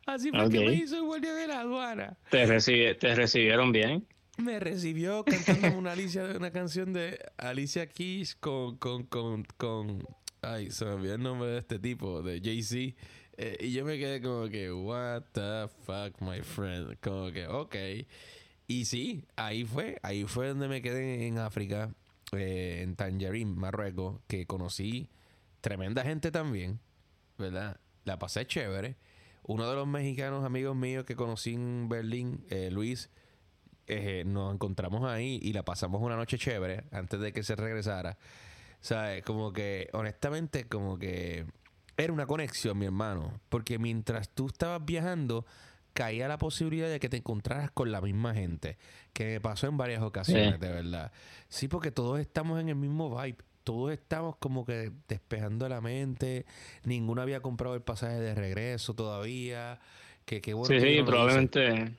así fue que me hizo el guardia de la aduana. ¿Te, ¿Te recibieron bien? me recibió cantando una Alicia, una canción de Alicia Keys con, con, con, con, ay, se me olvidó el nombre de este tipo, de Jay-Z. Eh, y yo me quedé como que, what the fuck, my friend. Como que, ok. Y sí, ahí fue, ahí fue donde me quedé en África, eh, en Tangerine, Marruecos, que conocí tremenda gente también, ¿verdad? La pasé chévere. Uno de los mexicanos amigos míos que conocí en Berlín, eh, Luis, nos encontramos ahí y la pasamos una noche chévere antes de que se regresara. ¿Sabes? Como que, honestamente, como que era una conexión, mi hermano. Porque mientras tú estabas viajando, caía la posibilidad de que te encontraras con la misma gente. Que me pasó en varias ocasiones, de verdad. Sí, porque todos estamos en el mismo vibe. Todos estamos como que despejando la mente. Ninguno había comprado el pasaje de regreso todavía. Que qué bueno. Sí, sí, probablemente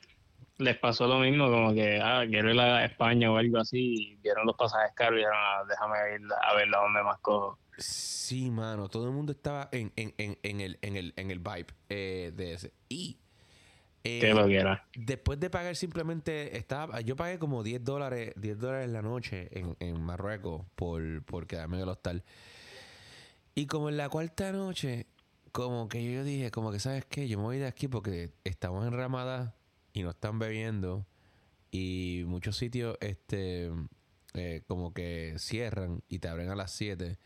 les pasó lo mismo, como que, ah, quiero ir a España o algo así, y vieron los pasajes caros y dijeron, ah, déjame ir a ver dónde más cojo. Sí, mano, todo el mundo estaba en, en, en, en el, en, el, en el vibe eh, de ese. Y eh, lo quiera. Después de pagar simplemente, estaba, yo pagué como 10 dólares, 10 dólares la noche en, en Marruecos por, por quedarme en el hostal. Y como en la cuarta noche, como que yo dije, como que, ¿sabes qué? Yo me voy de aquí porque estamos en Ramadán y no están bebiendo y muchos sitios este eh, como que cierran y te abren a las 7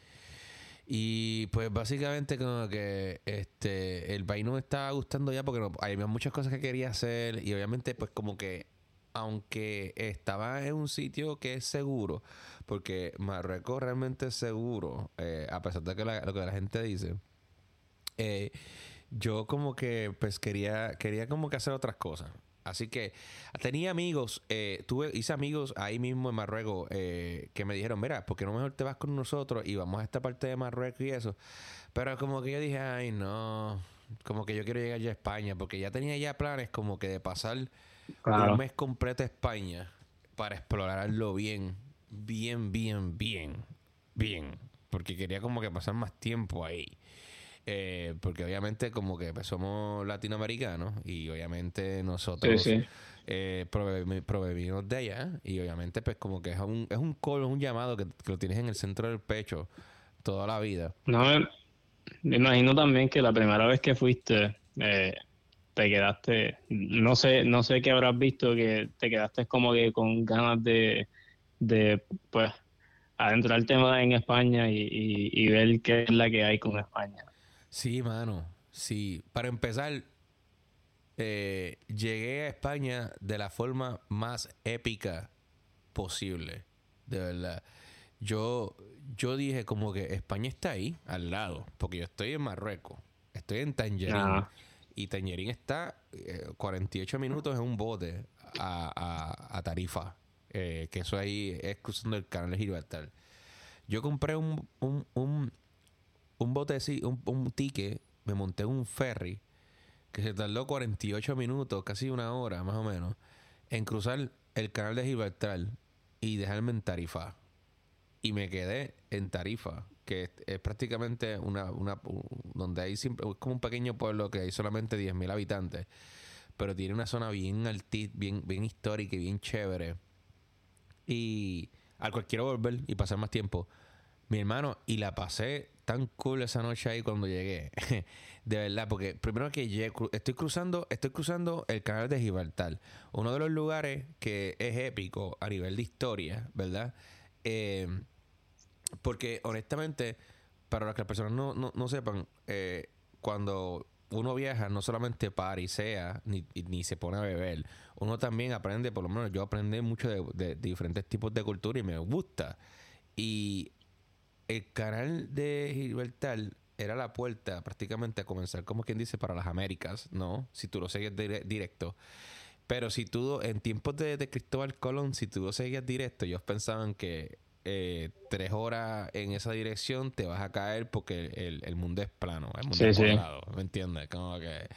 y pues básicamente como que este el país no me estaba gustando ya porque no, había muchas cosas que quería hacer y obviamente pues como que aunque estaba en un sitio que es seguro porque Marruecos realmente es seguro eh, a pesar de que lo que la gente dice eh, yo como que pues quería quería como que hacer otras cosas Así que tenía amigos, eh, tuve, hice amigos ahí mismo en Marruecos eh, que me dijeron, mira, ¿por qué no mejor te vas con nosotros y vamos a esta parte de Marruecos y eso? Pero como que yo dije, ay, no, como que yo quiero llegar ya a España, porque ya tenía ya planes como que de pasar un mes completo a España para explorarlo bien, bien, bien, bien, bien, porque quería como que pasar más tiempo ahí. Eh, porque obviamente como que pues, somos latinoamericanos y obviamente nosotros eh, provevimos de allá y obviamente pues como que es un, es un call, un llamado que, lo tienes en el centro del pecho toda la vida. No, me imagino también que la primera vez que fuiste eh, te quedaste, no sé, no sé qué habrás visto, que te quedaste como que con ganas de, de pues adentrar el tema en España y, y ver qué es la que hay con España. Sí, mano. Sí. Para empezar, eh, llegué a España de la forma más épica posible. De verdad. Yo, yo dije como que España está ahí, al lado. Porque yo estoy en Marruecos. Estoy en Tangerín. Y Tangerín está 48 eh, minutos en un bote a, Tarifa. Eh, que eso ahí es cruzando el canal de Gibraltar. Yo compré un, un un bote, un, un ticket, me monté un ferry que se tardó 48 minutos, casi una hora más o menos, en cruzar el canal de Gibraltar y dejarme en Tarifa. Y me quedé en Tarifa, que es, prácticamente una, una donde hay siempre, es como un pequeño pueblo que hay solamente 10.000 habitantes, pero tiene una zona bien altit, bien, bien histórica y bien chévere. Y al cual quiero volver y pasar más tiempo. Mi hermano, y la pasé tan cool esa noche ahí cuando llegué. de verdad, porque primero que llegué, estoy cruzando, estoy cruzando el canal de Gibraltar. Uno de los lugares que es épico a nivel de historia, ¿verdad? Eh, porque honestamente, para que las personas no, no, no sepan, eh, cuando uno viaja no solamente parisea ni, ni se pone a beber, uno también aprende, por lo menos yo aprendí mucho de, de diferentes tipos de cultura y me gusta. Y el canal de Gibraltar era la puerta prácticamente a comenzar, como quien dice, para las Américas, ¿no? Si tú lo seguías directo. Pero si tú, en tiempos de, Cristóbal Colón, si tú lo seguías directo, ellos pensaban que eh, tres horas en esa dirección te vas a caer porque el, mundo es plano, el mundo es cuadrado, ¿me entiendes? Como que...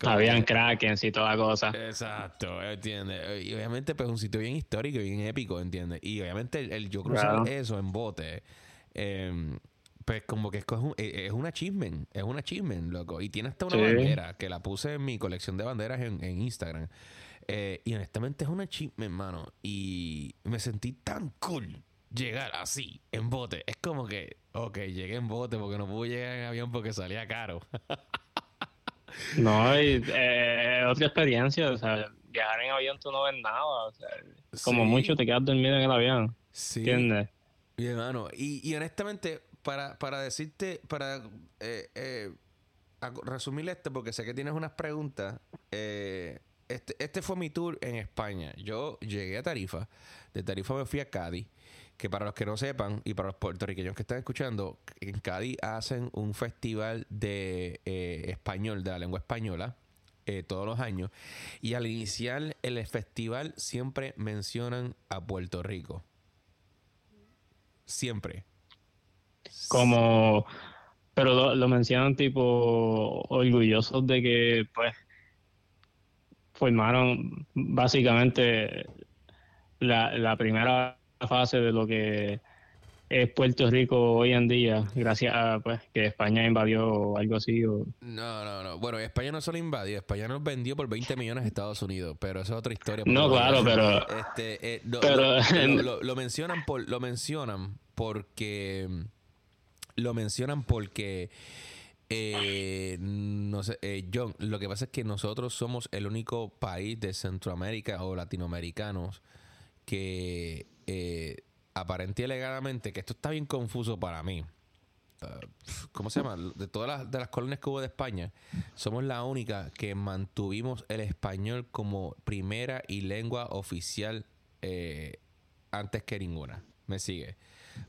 Habían krakens y toda cosa. Exacto, ¿entiendes? Y obviamente pues un sitio bien histórico, bien épico, ¿entiendes? Y obviamente el, yo cruzar eso en bote eh, pues como que es, un, e, es una achievement, es un achievement, loco. Y tiene hasta una bandera que la puse en mi colección de banderas en, Instagram. Eh, y honestamente es una achievement, mano. Y me sentí tan cool llegar así, en bote. Es como que, ok, llegué en bote porque no pude llegar en avión porque salía caro. no, y, eh, otra experiencia, o sea, viajar en avión tú no ves nada, o sea, como mucho te quedas dormido en el avión. Sí. ¿Entiendes? Y hermano, y, y honestamente, para, para decirte, para eh, eh, resumir esto, porque sé que tienes unas preguntas. Eh, este, este fue mi tour en España. Yo llegué a Tarifa. De Tarifa me fui a Cádiz. Que para los que no sepan y para los puertorriqueños que están escuchando, en Cádiz hacen un festival de español, de la lengua española. todos los años. Y al iniciar el festival siempre mencionan a Puerto Rico. Siempre. Como, pero lo, mencionan tipo orgullosos de que pues formaron básicamente la, la primera fase de lo que es Puerto Rico hoy en día, gracias a pues que España invadió algo así. O... No, no, no. Bueno, España no solo invadió, España nos vendió por 20 millones a Estados Unidos, pero eso es otra historia. No, claro, pero, este, eh, pero... Lo, mencionan por, lo mencionan porque lo mencionan porque eh, no sé, eh, John, lo que pasa es que nosotros somos el único país de Centroamérica o latinoamericanos que eh, aparente y alegadamente, que esto está bien confuso para mí. Uh, ¿Cómo se llama? De todas las, de las colonias que hubo de España, somos la única que mantuvimos el español como primera y lengua oficial eh, antes que ninguna. ¿Me sigue?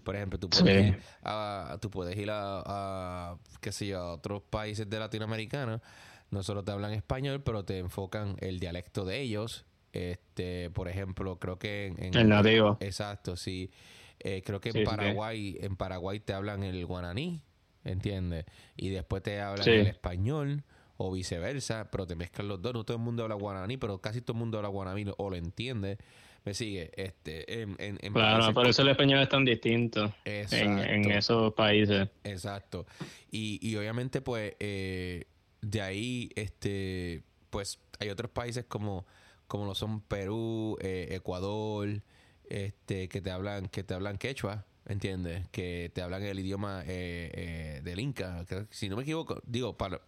Por ejemplo, tú puedes, ir, a, tú puedes ir a, qué sé yo, a otros países de Latinoamérica, no solo te hablan español, pero te enfocan el dialecto de ellos este, por ejemplo, creo que en, el nativo. Exacto, sí. Eh, creo que en Paraguay, en Paraguay te hablan el guaraní, ¿entiendes? Y después te hablan el español o viceversa, pero te mezclan los dos. No todo el mundo habla guaraní, pero casi todo el mundo habla guaraní o lo entiende. Me sigue, este, en, en, claro, por eso el español es tan distinto en, esos países. Exacto. Y, y obviamente, pues, eh, de ahí, este, pues, hay otros países como como lo son Perú, eh, Ecuador, este, que te hablan, que te hablan quechua, ¿entiendes? Que te hablan el idioma eh, eh, del Inca. si no me equivoco, digo, para,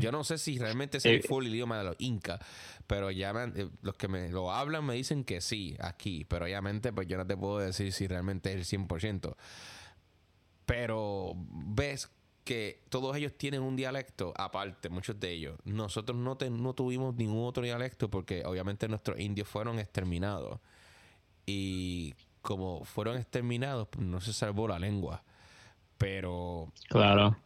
yo no sé si realmente es el full idioma de los Incas, pero ya los que me lo hablan me dicen que sí, aquí, pero obviamente pues yo no te puedo decir si realmente es el 100%. Pero ves que todos ellos tienen un dialecto aparte, muchos de ellos. Nosotros no, no tuvimos ningún otro dialecto porque obviamente nuestros indios fueron exterminados. Y como fueron exterminados, pues no se salvó la lengua. Pero... Claro.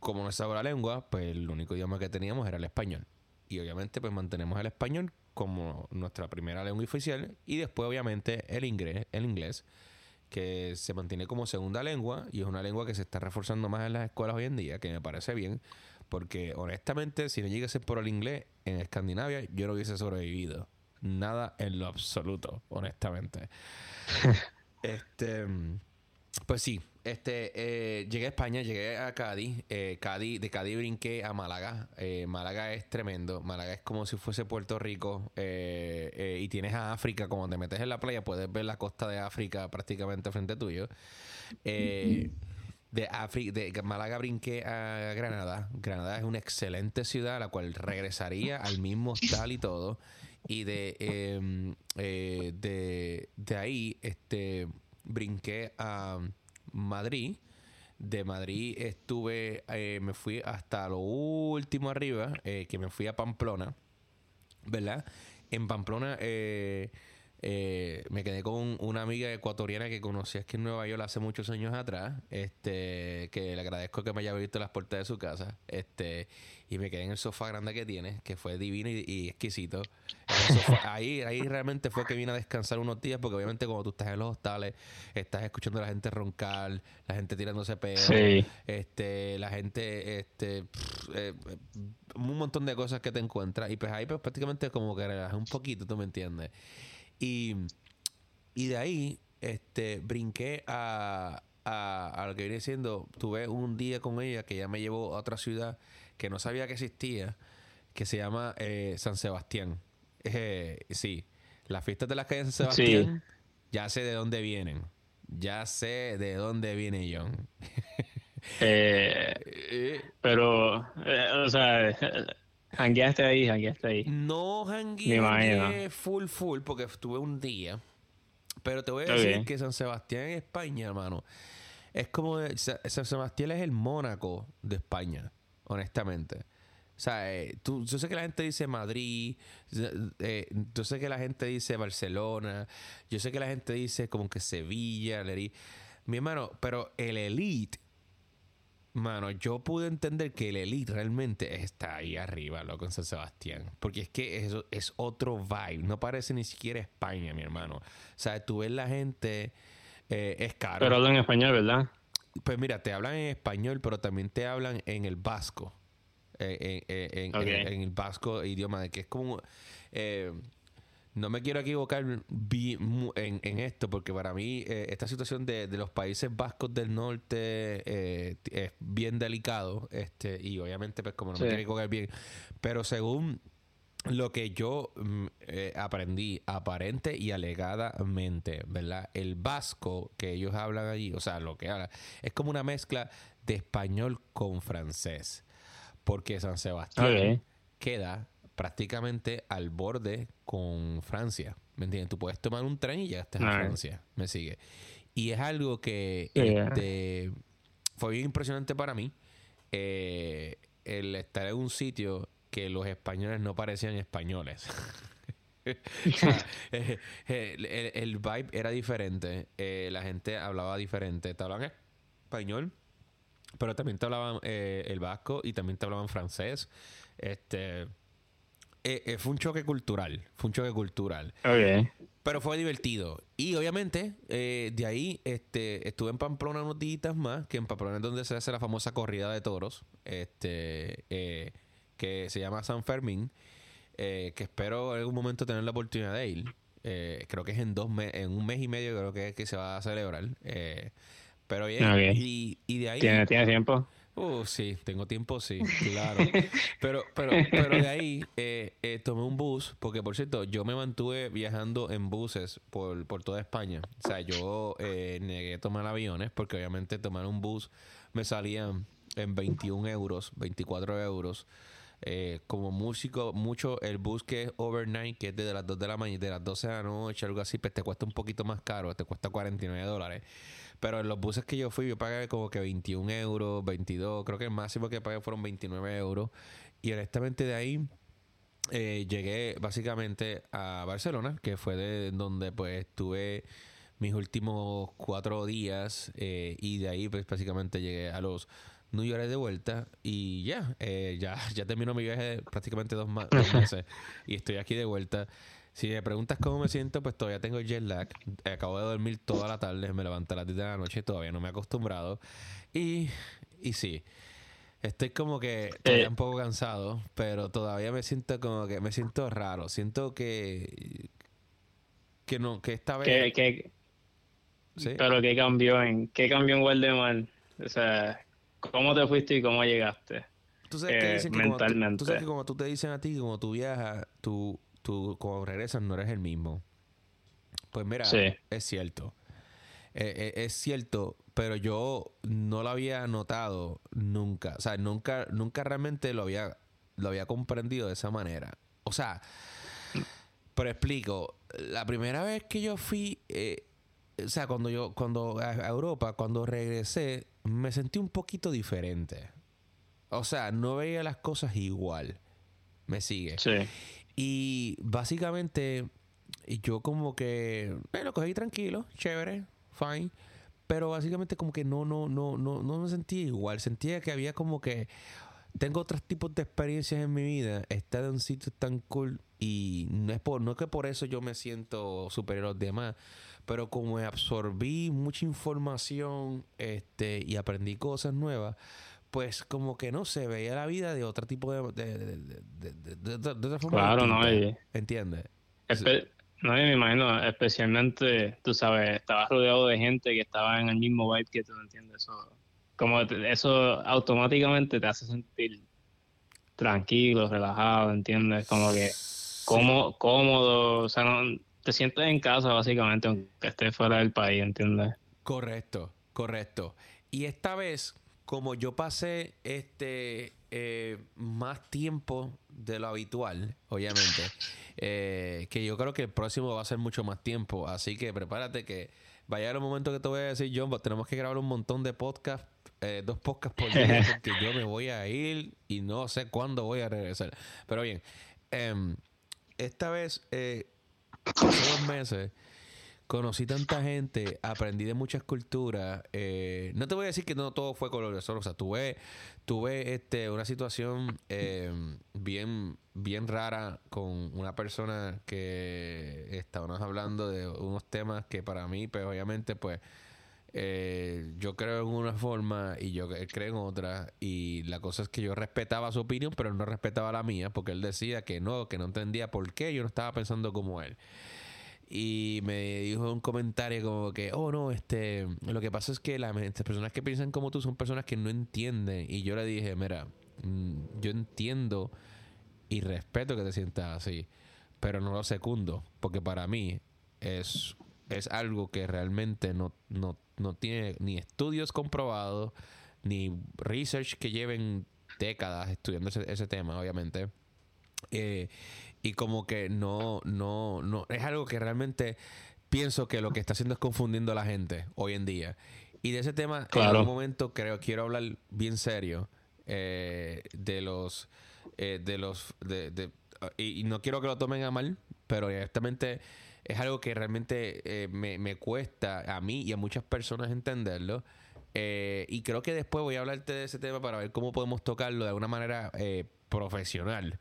Como no se salvó la lengua, pues el único idioma que teníamos era el español. Y obviamente pues mantenemos el español como nuestra primera lengua oficial y después obviamente el inglés, el inglés que se mantiene como segunda lengua y es una lengua que se está reforzando más en las escuelas hoy en día, que me parece bien, porque honestamente, si no llegase por el inglés en Escandinavia, yo no hubiese sobrevivido. Nada en lo absoluto, honestamente. este, pues sí, este, eh, llegué a España, llegué a Cádiz, eh, Cádiz, de Cádiz brinqué a Málaga. Eh, Málaga es tremendo, Málaga es como si fuese Puerto Rico y tienes a África, como te metes en la playa puedes ver la costa de África prácticamente frente tuyo. de, de Málaga brinqué a Granada. Granada es una excelente ciudad a la cual regresaría al mismo hostal y todo. Y de, em, de, de ahí este, brinqué a Madrid. De Madrid estuve, eh, me fui hasta lo último arriba, eh, que me fui a Pamplona, ¿verdad? En Pamplona eh, eh, me quedé con una amiga ecuatoriana que conocí aquí en Nueva York hace muchos años atrás, este, que le agradezco que me haya abierto las puertas de su casa, este, y me quedé en el sofá grande que tiene, que fue divino y, y exquisito. Sofá- ahí, ahí realmente fue que vine a descansar unos días, porque obviamente cuando tú estás en los hostales, estás escuchando a la gente roncar, la gente tirándose pedo, Sí. este, la gente, este, pff, eh, un montón de cosas que te encuentras. Y pues ahí pues prácticamente como que relajé un poquito, ¿tú me entiendes? Y, y de ahí, este, brinqué a, a, a lo que viene siendo, tuve un día con ella que ya me llevó a otra ciudad que no sabía que existía, que se llama eh, San Sebastián. Eh, sí, las fiestas de las calles de San Sí. Sebastián, ya sé de dónde vienen. Ya sé de dónde viene John. Eh, pero, o sea, jangueaste ahí, jangueaste ahí. No imagino. full full porque estuve un día. Pero te voy a Está decir bien. que San Sebastián en España, hermano, es como de- San Sebastián es el Mónaco de España, honestamente. O sea, eh, tú, yo sé que la gente dice Madrid, eh, yo sé que la gente dice Barcelona, yo sé que la gente dice como que Sevilla, Lerí. Mi hermano, pero el elite Mano, yo pude entender que el Elite realmente está ahí arriba, loco, en San Sebastián. Porque es que eso es otro vibe. No parece ni siquiera España, mi hermano. O sea, tú ves la gente, eh, es caro. Pero hablan español, ¿verdad? pues mira, te hablan en español, pero también te hablan en el vasco. Eh, en- en- en el vasco idioma, de que es como... no me quiero equivocar en, en esto, porque para mí eh, esta situación de, de los países vascos del norte eh, es bien delicado, este y obviamente pues como no Sí. me quiero equivocar bien, pero según lo que yo mm, eh, aprendí aparente y alegadamente, ¿verdad? El vasco que ellos hablan allí, o sea, lo que hablan, es como una mezcla de español con francés, porque San Sebastián queda prácticamente al borde con Francia. ¿Me entiendes? Tú puedes tomar un tren y llegaste a Alright. Francia. ¿Me sigue? Y es algo que Yeah. este, fue bien impresionante para mí. eh, el estar en un sitio que los españoles no parecían españoles. O sea, eh, eh, el, el- vibe era diferente. la gente hablaba diferente. Te hablaban español, pero también te hablaban el vasco y también te hablaban francés. Este. Eh, eh, fue un choque cultural. Fue un choque cultural. Ok. Pero fue divertido. Y obviamente, eh, de ahí este, estuve en Pamplona unos días más, que en Pamplona es donde se hace la famosa corrida de toros, este, eh, que se llama San Fermín, eh, que espero en algún momento tener la oportunidad de ir. Eh, creo que es en dos me- en un mes y medio creo que es que se va a celebrar. Pero bien, Ok. y, y de ahí... ¿Tiene, ¿Tiene tiempo? Uh, sí, tengo tiempo, sí, claro. pero, pero, pero de ahí eh, eh, tomé un bus, porque por cierto, yo me mantuve viajando en buses por, por toda España. O sea, yo eh, negué tomar aviones, porque obviamente tomar un bus me salía en 21 euros, 24 euros. Eh, como músico, mucho el bus que es overnight, que es desde las 2 de la mañana, de las 12 de la noche, algo así, pues te cuesta un poquito más caro, te cuesta 49 dólares. Pero en los buses que yo fui, yo pagué como que 21 euros, 22, creo que el máximo que pagué fueron 29 euros. Y honestamente de ahí eh, llegué básicamente a Barcelona, que fue de donde pues estuve mis últimos cuatro días eh, y de ahí pues básicamente llegué a los New York de vuelta y ya, eh, ya, ya terminó mi viaje prácticamente dos, ma- dos meses y estoy aquí de vuelta. Si me preguntas cómo me siento, pues todavía tengo jet lag. Acabo de dormir toda la tarde, me levanté a las 10 de la noche, todavía no me he acostumbrado. Y, y sí, estoy como que todavía Eh. un poco cansado, pero todavía me siento como que me siento raro. Siento que que no, que esta vez ¿Qué, qué, ¿sí? pero qué cambió en qué cambió en Waldemar? O sea, ¿cómo te fuiste y cómo llegaste? Tú sabes que eh, dicen que como tú- tú, mentalmente. sabes que como tú te dicen a ti, como tú viajas, tú, tú cuando regresas no eres el mismo. Pues mira, Sí. es cierto. Eh, eh, es cierto, pero yo no lo había notado nunca. O sea, nunca, nunca realmente lo había, lo había comprendido de esa manera. O sea, pero explico. La primera vez que yo fui, eh, o sea, cuando yo, cuando a Europa, cuando regresé, me sentí un poquito diferente. O sea, no veía las cosas igual. Me sigue. Sí. Y básicamente, yo como que, bueno, cogí tranquilo, chévere, fine. Pero básicamente como que no, no, no, no, no me sentía igual. Sentía que había como que tengo otros tipos de experiencias en mi vida. Estar en un sitio tan cool y no es por, no es que por eso yo me siento superior a los demás, pero como absorbí mucha información, este, y aprendí cosas nuevas, pues como que no sé, veía la vida de otro tipo de, de, de, de, de otra forma. Claro, no, y- ¿Entiendes? No, y me imagino, especialmente, tú sabes, estabas rodeado de gente que estaba en el mismo vibe que tú, ¿entiendes? Eso, como te- eso automáticamente te hace sentir tranquilo, relajado, ¿entiendes? Como que cómo, cómodo, o sea, no, te sientes en casa básicamente, aunque estés fuera del país, ¿entiendes? Correcto, correcto. Y esta vez, como yo pasé este eh, más tiempo de lo habitual, obviamente, eh, que yo creo que el próximo va a ser mucho más tiempo, así que prepárate que va a llegar un momento que te voy a decir, John, pues tenemos que grabar un montón de podcasts, eh, dos podcasts por día, porque yo me voy a ir y no sé cuándo voy a regresar. Pero bien, em, esta vez, hace dos meses, conocí tanta gente, aprendí de muchas culturas. eh, no te voy a decir que no todo fue color de sol, o sea, tuve, tuve este, una situación eh, bien, bien rara con una persona que estábamos hablando de unos temas que para mí, pues obviamente, pues eh, yo creo en una forma y yo él cree en otra y la cosa es que yo respetaba su opinión pero no respetaba la mía porque él decía que no, que no entendía por qué yo no estaba pensando como él y me dijo un comentario como que, oh no, este, lo que pasa es que las personas que piensan como tú son personas que no entienden. Y yo le dije, mira, mm, yo entiendo y respeto que te sientas así, pero no lo secundo, porque para mí es, es algo que realmente no, no, no tiene ni estudios comprobados, ni research que lleven décadas estudiando ese, tema, obviamente. Eh, y como que no, no, no, es algo que realmente pienso que lo que está haciendo es confundiendo a la gente hoy en día. Y de ese tema, en algún momento creo, quiero hablar bien serio eh, de los, eh, de los, de, de- y, y no quiero que lo tomen a mal, pero honestamente es algo que realmente eh, me, me cuesta a mí y a muchas personas entenderlo. Eh, y creo que después voy a hablarte de ese tema para ver cómo podemos tocarlo de alguna manera eh, profesional.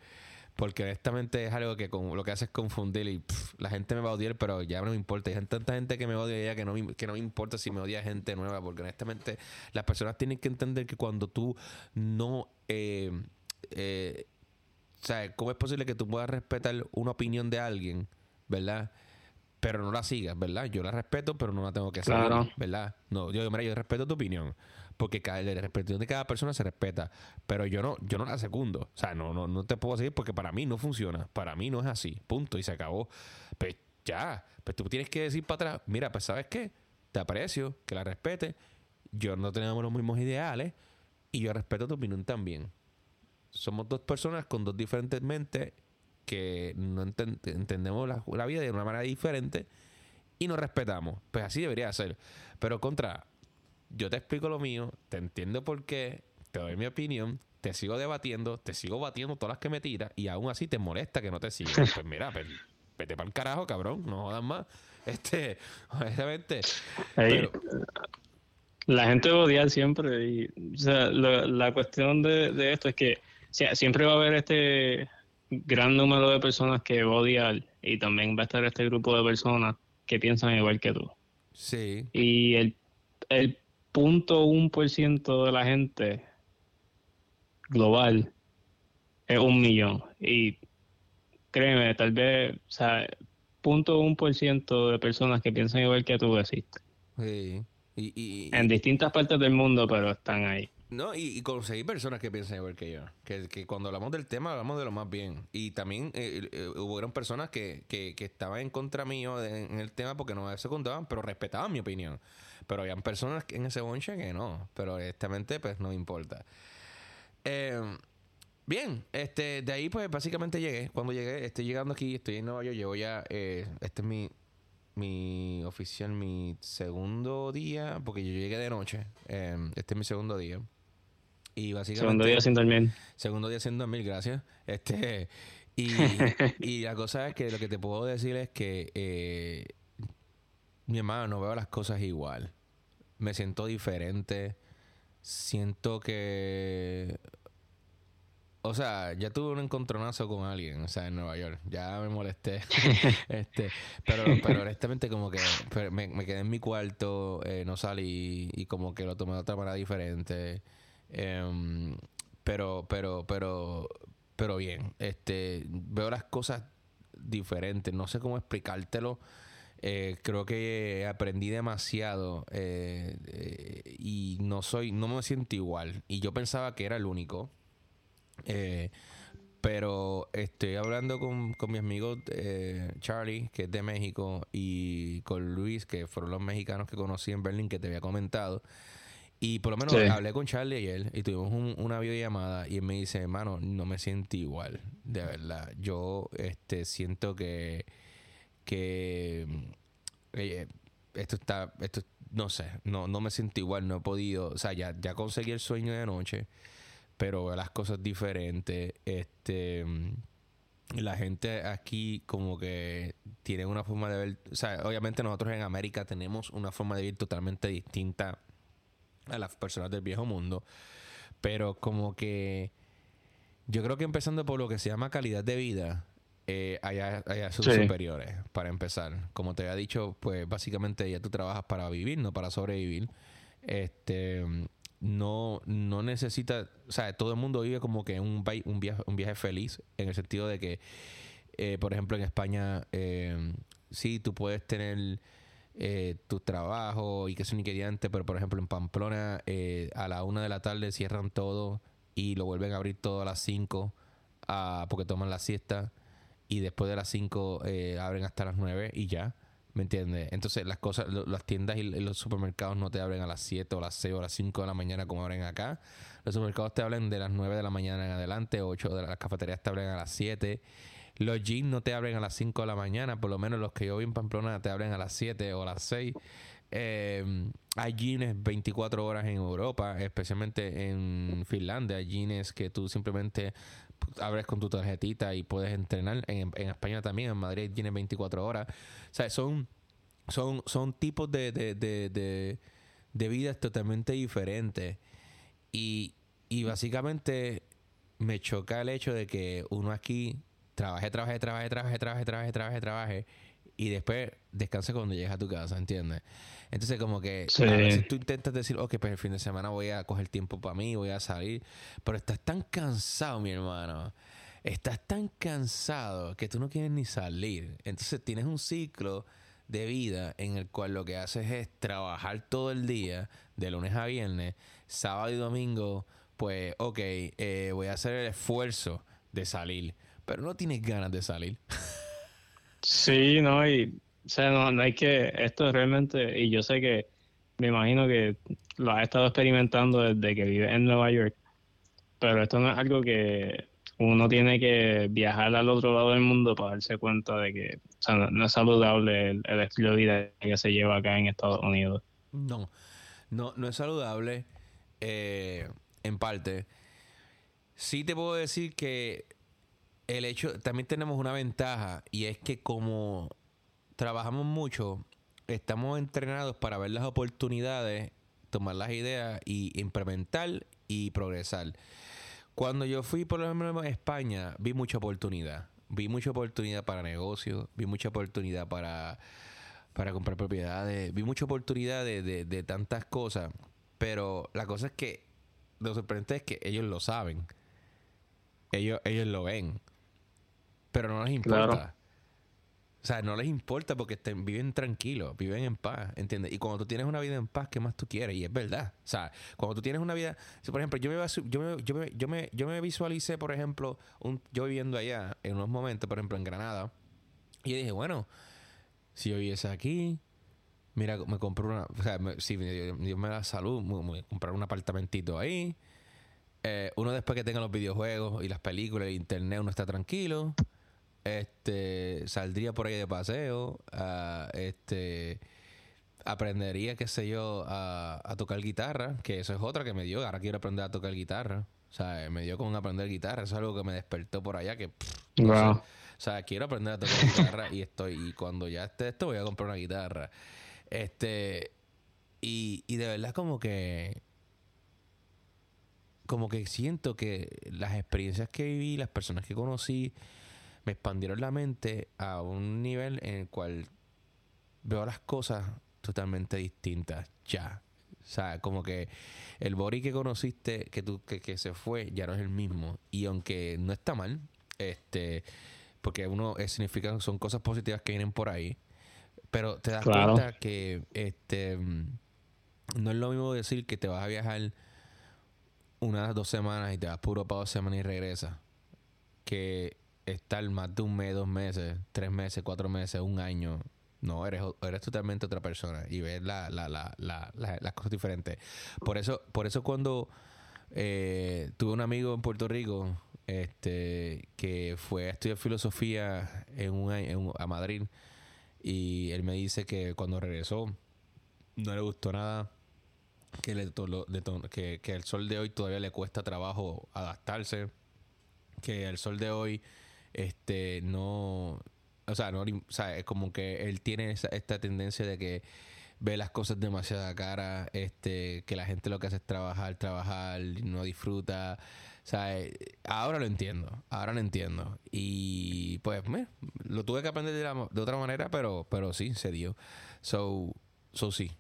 Porque honestamente es algo que con, lo que hace es confundir y pff, la gente me va a odiar, pero ya no me importa. Hay tanta gente que me odia ya que no, me- que no me importa si me odia gente nueva, porque honestamente las personas tienen que entender que cuando tú no... Eh, eh, o sea, ¿cómo es posible que tú puedas respetar una opinión de alguien, verdad? Pero no la sigas, ¿verdad? Yo la respeto, pero no la tengo que seguir, Claro. ¿verdad? No, yo, mira, yo respeto tu opinión, porque cada, la de cada persona se respeta, pero yo no, yo no la secundo. O sea, no, no, no te puedo seguir porque para mí no funciona, para mí no es así, punto, y se acabó. Pues ya, pues tú tienes que decir para atrás, mira, pues ¿sabes qué? Te aprecio, que la respete, yo no tenemos los mismos ideales, y yo respeto tu opinión también somos dos personas con dos diferentes mentes que no enten- entendemos la, la vida de una manera diferente y nos respetamos. Pues así debería ser. Pero contra, yo te explico lo mío, te entiendo por qué, te doy mi opinión, te sigo debatiendo, te sigo batiendo todas las que me tiras y aún así te molesta que no te siga. Pues mira, pues, vete para el carajo, cabrón, no jodas más. Este, honestamente. Ahí, Pero- la gente va a odiar siempre. Y, o sea, la cuestión de, de esto es que o sea, siempre va a haber este gran número de personas que va a odiar y también va a estar este grupo de personas que piensan igual que tú. Sí, Y el, el punto un por ciento de la gente global es un millón. Y créeme, tal vez, o sea, punto un por ciento de personas que piensan igual que tú existe. sí. Y, y- y- En distintas partes del mundo, pero están ahí. No, y, conseguir personas que piensen igual que yo. Que, que, cuando hablamos del tema, hablamos de lo más bien. Y también eh, eh hubo personas que, que, que, estaban en contra mío en el tema porque no me secundaban, pero respetaban mi opinión. Pero habían personas en ese bonche que no. Pero honestamente, pues no me importa. Eh, bien, este, de ahí pues básicamente llegué. Cuando llegué, estoy llegando aquí, estoy en Nueva York, llevo ya, eh, este es mi, mi oficial, mi segundo día, porque yo llegué de noche. Eh, este es mi segundo día. Y básicamente. Segundo día sin dormir. Segundo día sin dormir, gracias. Este. Y, y la cosa es que lo que te puedo decir es que eh, mi hermano no veo las cosas igual. Me siento diferente. Siento que. O sea, ya tuve un encontronazo con alguien, o sea, en Nueva York. Ya me molesté. este, pero, pero honestamente, como que me, quedé en mi cuarto, eh, no salí y como que lo tomé de otra manera diferente. Em, pero, pero, pero, pero bien. Este, veo las cosas diferentes. No sé cómo explicártelo. Eh, creo que aprendí demasiado eh, eh, y no soy, no me siento igual. Y yo pensaba que era el único. pero estoy hablando con, con mi amigo Charlie, que es de México, y con Luis, que fueron los mexicanos que conocí en Berlín, que te había comentado. Y por lo menos hablé con Charlie ayer y tuvimos una videollamada y él me dice, hermano, no me siento igual, de verdad. Yo este siento que que eh, esto está esto no sé, no no me siento igual, no he podido, o sea, ya ya conseguí el sueño de noche, pero las cosas diferentes, este la gente aquí como que tiene una forma de ver, o sea, obviamente nosotros en América tenemos una forma de vivir totalmente distinta a las personas del viejo mundo. Pero como que yo creo que empezando por lo que se llama calidad de vida, eh, allá, son superiores, para empezar. Como te había dicho, pues básicamente ya tú trabajas para vivir, no para sobrevivir. Este no, no necesita, o sea, todo el mundo vive como que un, un, viaje, un viaje feliz, en el sentido de que, eh, por ejemplo, en España, eh, sí, tú puedes tener eh, tu trabajo y que es un ingrediente, pero por ejemplo en Pamplona eh, a la una de la tarde cierran todo y lo vuelven a abrir todo a las 5 ah, porque toman la siesta y después de las 5 eh, abren hasta las 9 y ya. ¿Me entiendes? Entonces las cosas, las tiendas y los supermercados no te abren a las 7 o las 6 o las 5 de la mañana como abren acá. Los supermercados te abren de las 9 de la mañana en adelante, 8 de las cafeterías te abren a las 7 los jeans no te abren a las 5 de la mañana, por lo menos los que yo vi en Pamplona te abren a las 7 o a las 6. Eh, hay jeans 24 horas en Europa, especialmente en Finlandia. Hay jeans que tú simplemente abres con tu tarjetita y puedes entrenar. En, España también, en Madrid hay jeans 24 horas. O sea, son, son, son tipos de, de, de, de, de vidas totalmente diferentes. Y, y básicamente me choca el hecho de que uno aquí trabaje, trabaje, trabaje, trabaje, trabaje, trabaje, trabaje, trabaje y después descanse cuando llegues a tu casa, ¿entiendes? Entonces, como que a veces tú intentas decir, ok, pues el fin de semana voy a coger tiempo para mí, voy a salir, pero estás tan cansado, mi hermano. Estás tan cansado que tú no quieres ni salir. Entonces, tienes un ciclo de vida en el cual lo que haces es trabajar todo el día, de lunes a viernes, sábado y domingo, pues, ok, eh, voy a hacer el esfuerzo de salir pero no tienes ganas de salir. sí, no, y, o sea, no, hay que, esto realmente, y yo sé que, me imagino que lo has estado experimentando desde que vives en Nueva York, pero esto no es algo que uno tiene que viajar al otro lado del mundo para darse cuenta de que o sea, no, es saludable el, estilo de vida que se lleva acá en Estados Unidos. No, no, no es saludable eh, en parte. Sí te puedo decir que el hecho, también tenemos una ventaja y es que como trabajamos mucho, estamos entrenados para ver las oportunidades, tomar las ideas y implementar y progresar. Cuando yo fui, por ejemplo, a España, vi mucha oportunidad. Vi mucha oportunidad para negocios, vi mucha oportunidad para, para comprar propiedades, vi mucha oportunidad de, de, tantas cosas. Pero la cosa es que lo sorprendente es que ellos lo saben. Ellos, ellos lo ven pero no les importa. O sea, no les importa porque viven tranquilos, viven en paz, ¿entiendes? Y cuando tú tienes una vida en paz, ¿qué más tú quieres? Y es verdad. O sea, cuando tú tienes una vida... Si, por ejemplo, yo me, yo me, yo me, yo me, yo me visualicé, por ejemplo, un, yo viviendo allá en unos momentos, por ejemplo, en Granada, y dije, bueno, si yo viviese aquí, mira, me compré una... O sea, si Dios me da salud, me, me comprar un apartamentito ahí. Eh, uno después que tenga los videojuegos y las películas, el internet, uno está tranquilo este saldría por ahí de paseo, uh, este aprendería, qué sé yo, a, a, tocar guitarra, que eso es otra que me dio, ahora quiero aprender a tocar guitarra. O sea, me dio con aprender guitarra, eso es algo que me despertó por allá que o sea, quiero aprender a tocar guitarra y estoy y cuando ya esté esto voy a comprar una guitarra. Este y, y de verdad como que como que siento que las experiencias que viví, las personas que conocí, me expandieron la mente a un nivel en el cual veo las cosas totalmente distintas ya. O sea, como que el Bori que conociste, que tú, que, que se fue, ya no es el mismo. Y aunque no está mal, este, porque uno es, significa, son cosas positivas que vienen por ahí. Pero te das cuenta que este no es lo mismo decir que te vas a viajar unas dos semanas y te vas puro para dos semanas y regresas. Que estar más de un mes, dos meses, tres meses, cuatro meses, un año. No, eres, eres totalmente otra persona y ves la, la, la, las cosas diferentes. Por eso, por eso cuando eh, tuve un amigo en Puerto Rico este, que fue a estudiar filosofía en un, en a Madrid y él me dice que cuando regresó no le gustó nada que, le, que, que el sol de hoy todavía le cuesta trabajo adaptarse que el sol de hoy este no o sea, no, o sea, es como que él tiene esta tendencia de que ve las cosas demasiado cara, este, que la gente lo que hace es trabajar, trabajar, no disfruta. O sea, eh, ahora lo entiendo, ahora lo entiendo. Y pues, me, lo tuve que aprender de, de, otra manera, pero, pero sí, se dio. So, so sí.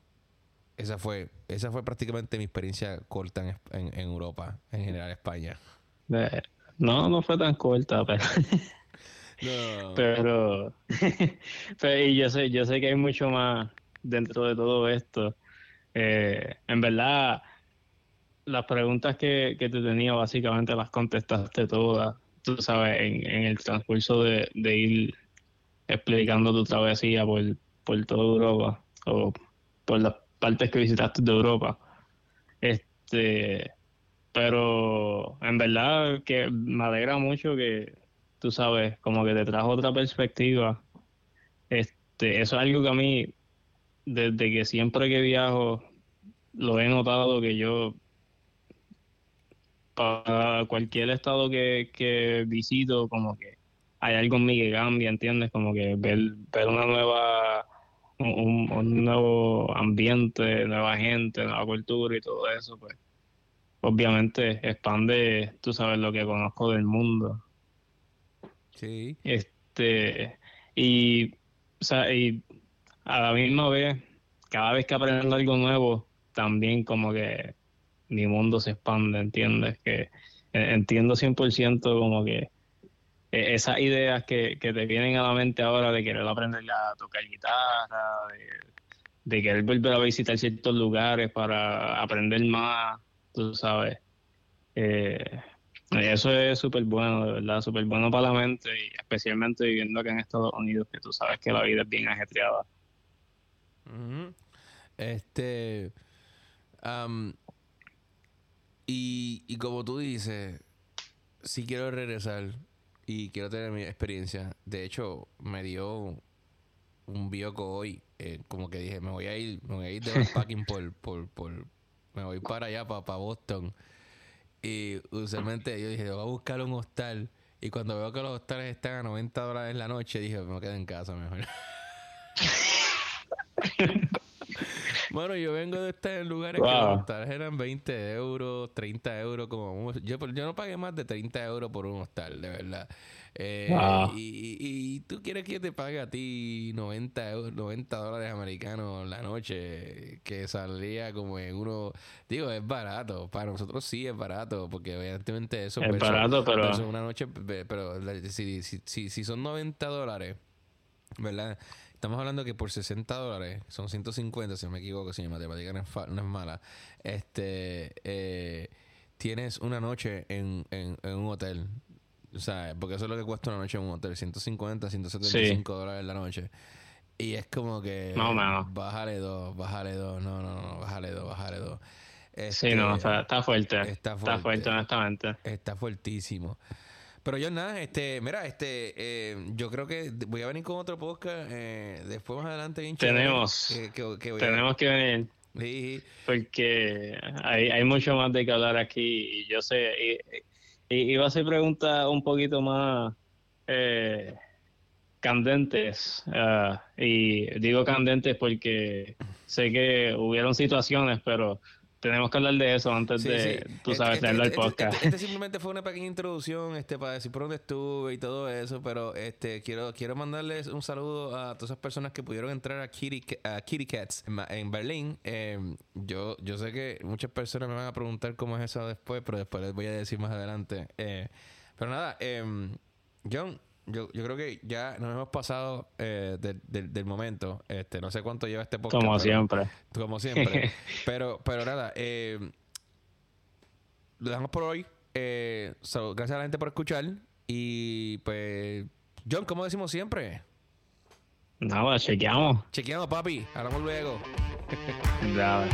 Esa fue, esa fue prácticamente mi experiencia corta en, en, en Europa, en general España. No, no fue tan corta, pero. pero, pero, y yo sé, yo sé que hay mucho más dentro de todo esto. Eh, en verdad, las preguntas que, que te tenía básicamente las contestaste todas, tú sabes, en, en el transcurso de, de, ir explicando tu travesía por, por toda Europa o por las partes que visitaste de Europa. Este, pero en verdad que me alegra mucho que, tú sabes, como que te trajo otra perspectiva. Este, eso es algo que a mí, desde que siempre que viajo, lo he notado que yo, para cualquier estado que, que visito, como que hay algo en mí que cambia, ¿entiendes? Como que ver, ver una nueva, un, un nuevo ambiente, nueva gente, nueva cultura y todo eso, pues obviamente expande, tú sabes, lo que conozco del mundo. Sí. Este, y, o sea, y a la misma vez, cada vez que aprendo algo nuevo, también como que mi mundo se expande, ¿entiendes? Que e, entiendo 100% como que e, esas ideas que, que, te vienen a la mente ahora de querer aprender a tocar guitarra, de, de querer volver a visitar ciertos lugares para aprender más, tú sabes. Eh, eso es súper bueno, de verdad, súper bueno para la mente y especialmente viviendo acá en Estados Unidos, que tú sabes que la vida es bien ajetreada. Este. y, y como tú dices, si quiero regresar y quiero tener mi experiencia. De hecho, me dio un bioco hoy. Eh, como que dije, me voy a ir, me voy a ir de backpacking por, por, por, me voy para allá, para, para Boston. Y usualmente yo dije, voy a buscar un hostal. Y cuando veo que los hostales están a 90 dólares la noche, dije, me quedo en casa mejor. bueno, yo vengo de estar en lugares que los hostales eran 20 euros, 30 euros, como yo, yo no pagué más de 30 euros por un hostal, de verdad. Eh, y, y, tú quieres que te pague a ti 90, 90 dólares americanos la noche, que salía como en uno. Digo, es barato. Para nosotros sí es barato, porque evidentemente eso es barato, pero. una noche, pero si, si, si, si son 90 dólares ¿verdad? Estamos hablando que por 60 dólares, son 150 si no me equivoco, si mi matemática no es, fa- no es mala, este, eh, tienes una noche en, en, en un hotel. O sea, porque eso es lo que cuesta una noche en un hotel, 150, 175 dólares la noche. Y es como que... Más o menos. Bájale dos, bájale dos, no, no, no, bájale dos, bájale dos. Sí, Este, no, está, está fuerte. está Está fuerte. honestamente. Está fuertísimo. Pero yo nada, este, mira, este, eh, yo creo que voy a venir con otro podcast eh, después más adelante bien Tenemos. que- que- que voy a- Tenemos que venir Sí, sí. porque hay, hay mucho más de que hablar aquí y yo sé, y, y- iba a hacer preguntas un poquito más eh, candentes ah, y digo candentes porque sé que hubieron situaciones, pero tenemos que hablar de eso antes Sí, de, sí. tú Este- sabes, este- traerlo al este- podcast. Este, este simplemente fue una pequeña introducción este, para decir por dónde estuve y todo eso, pero este quiero quiero mandarles un saludo a todas esas personas que pudieron entrar a Kitty, a Kitty Cats en, en Berlín. Eh, yo, yo sé que muchas personas me van a preguntar cómo es eso después, pero después les voy a decir más adelante. Eh, pero nada, eh, John, yo, yo creo que ya nos hemos pasado eh, del, del- del momento. Este, no sé cuánto lleva este podcast. Como pero- siempre. como siempre. pero, pero nada, eh, lo dejamos por hoy. Eh, so, gracias a la gente por escuchar. Y pues, John, como decimos siempre, Nada, chequeamos. chequeamos, papi. Hablamos luego. Dale.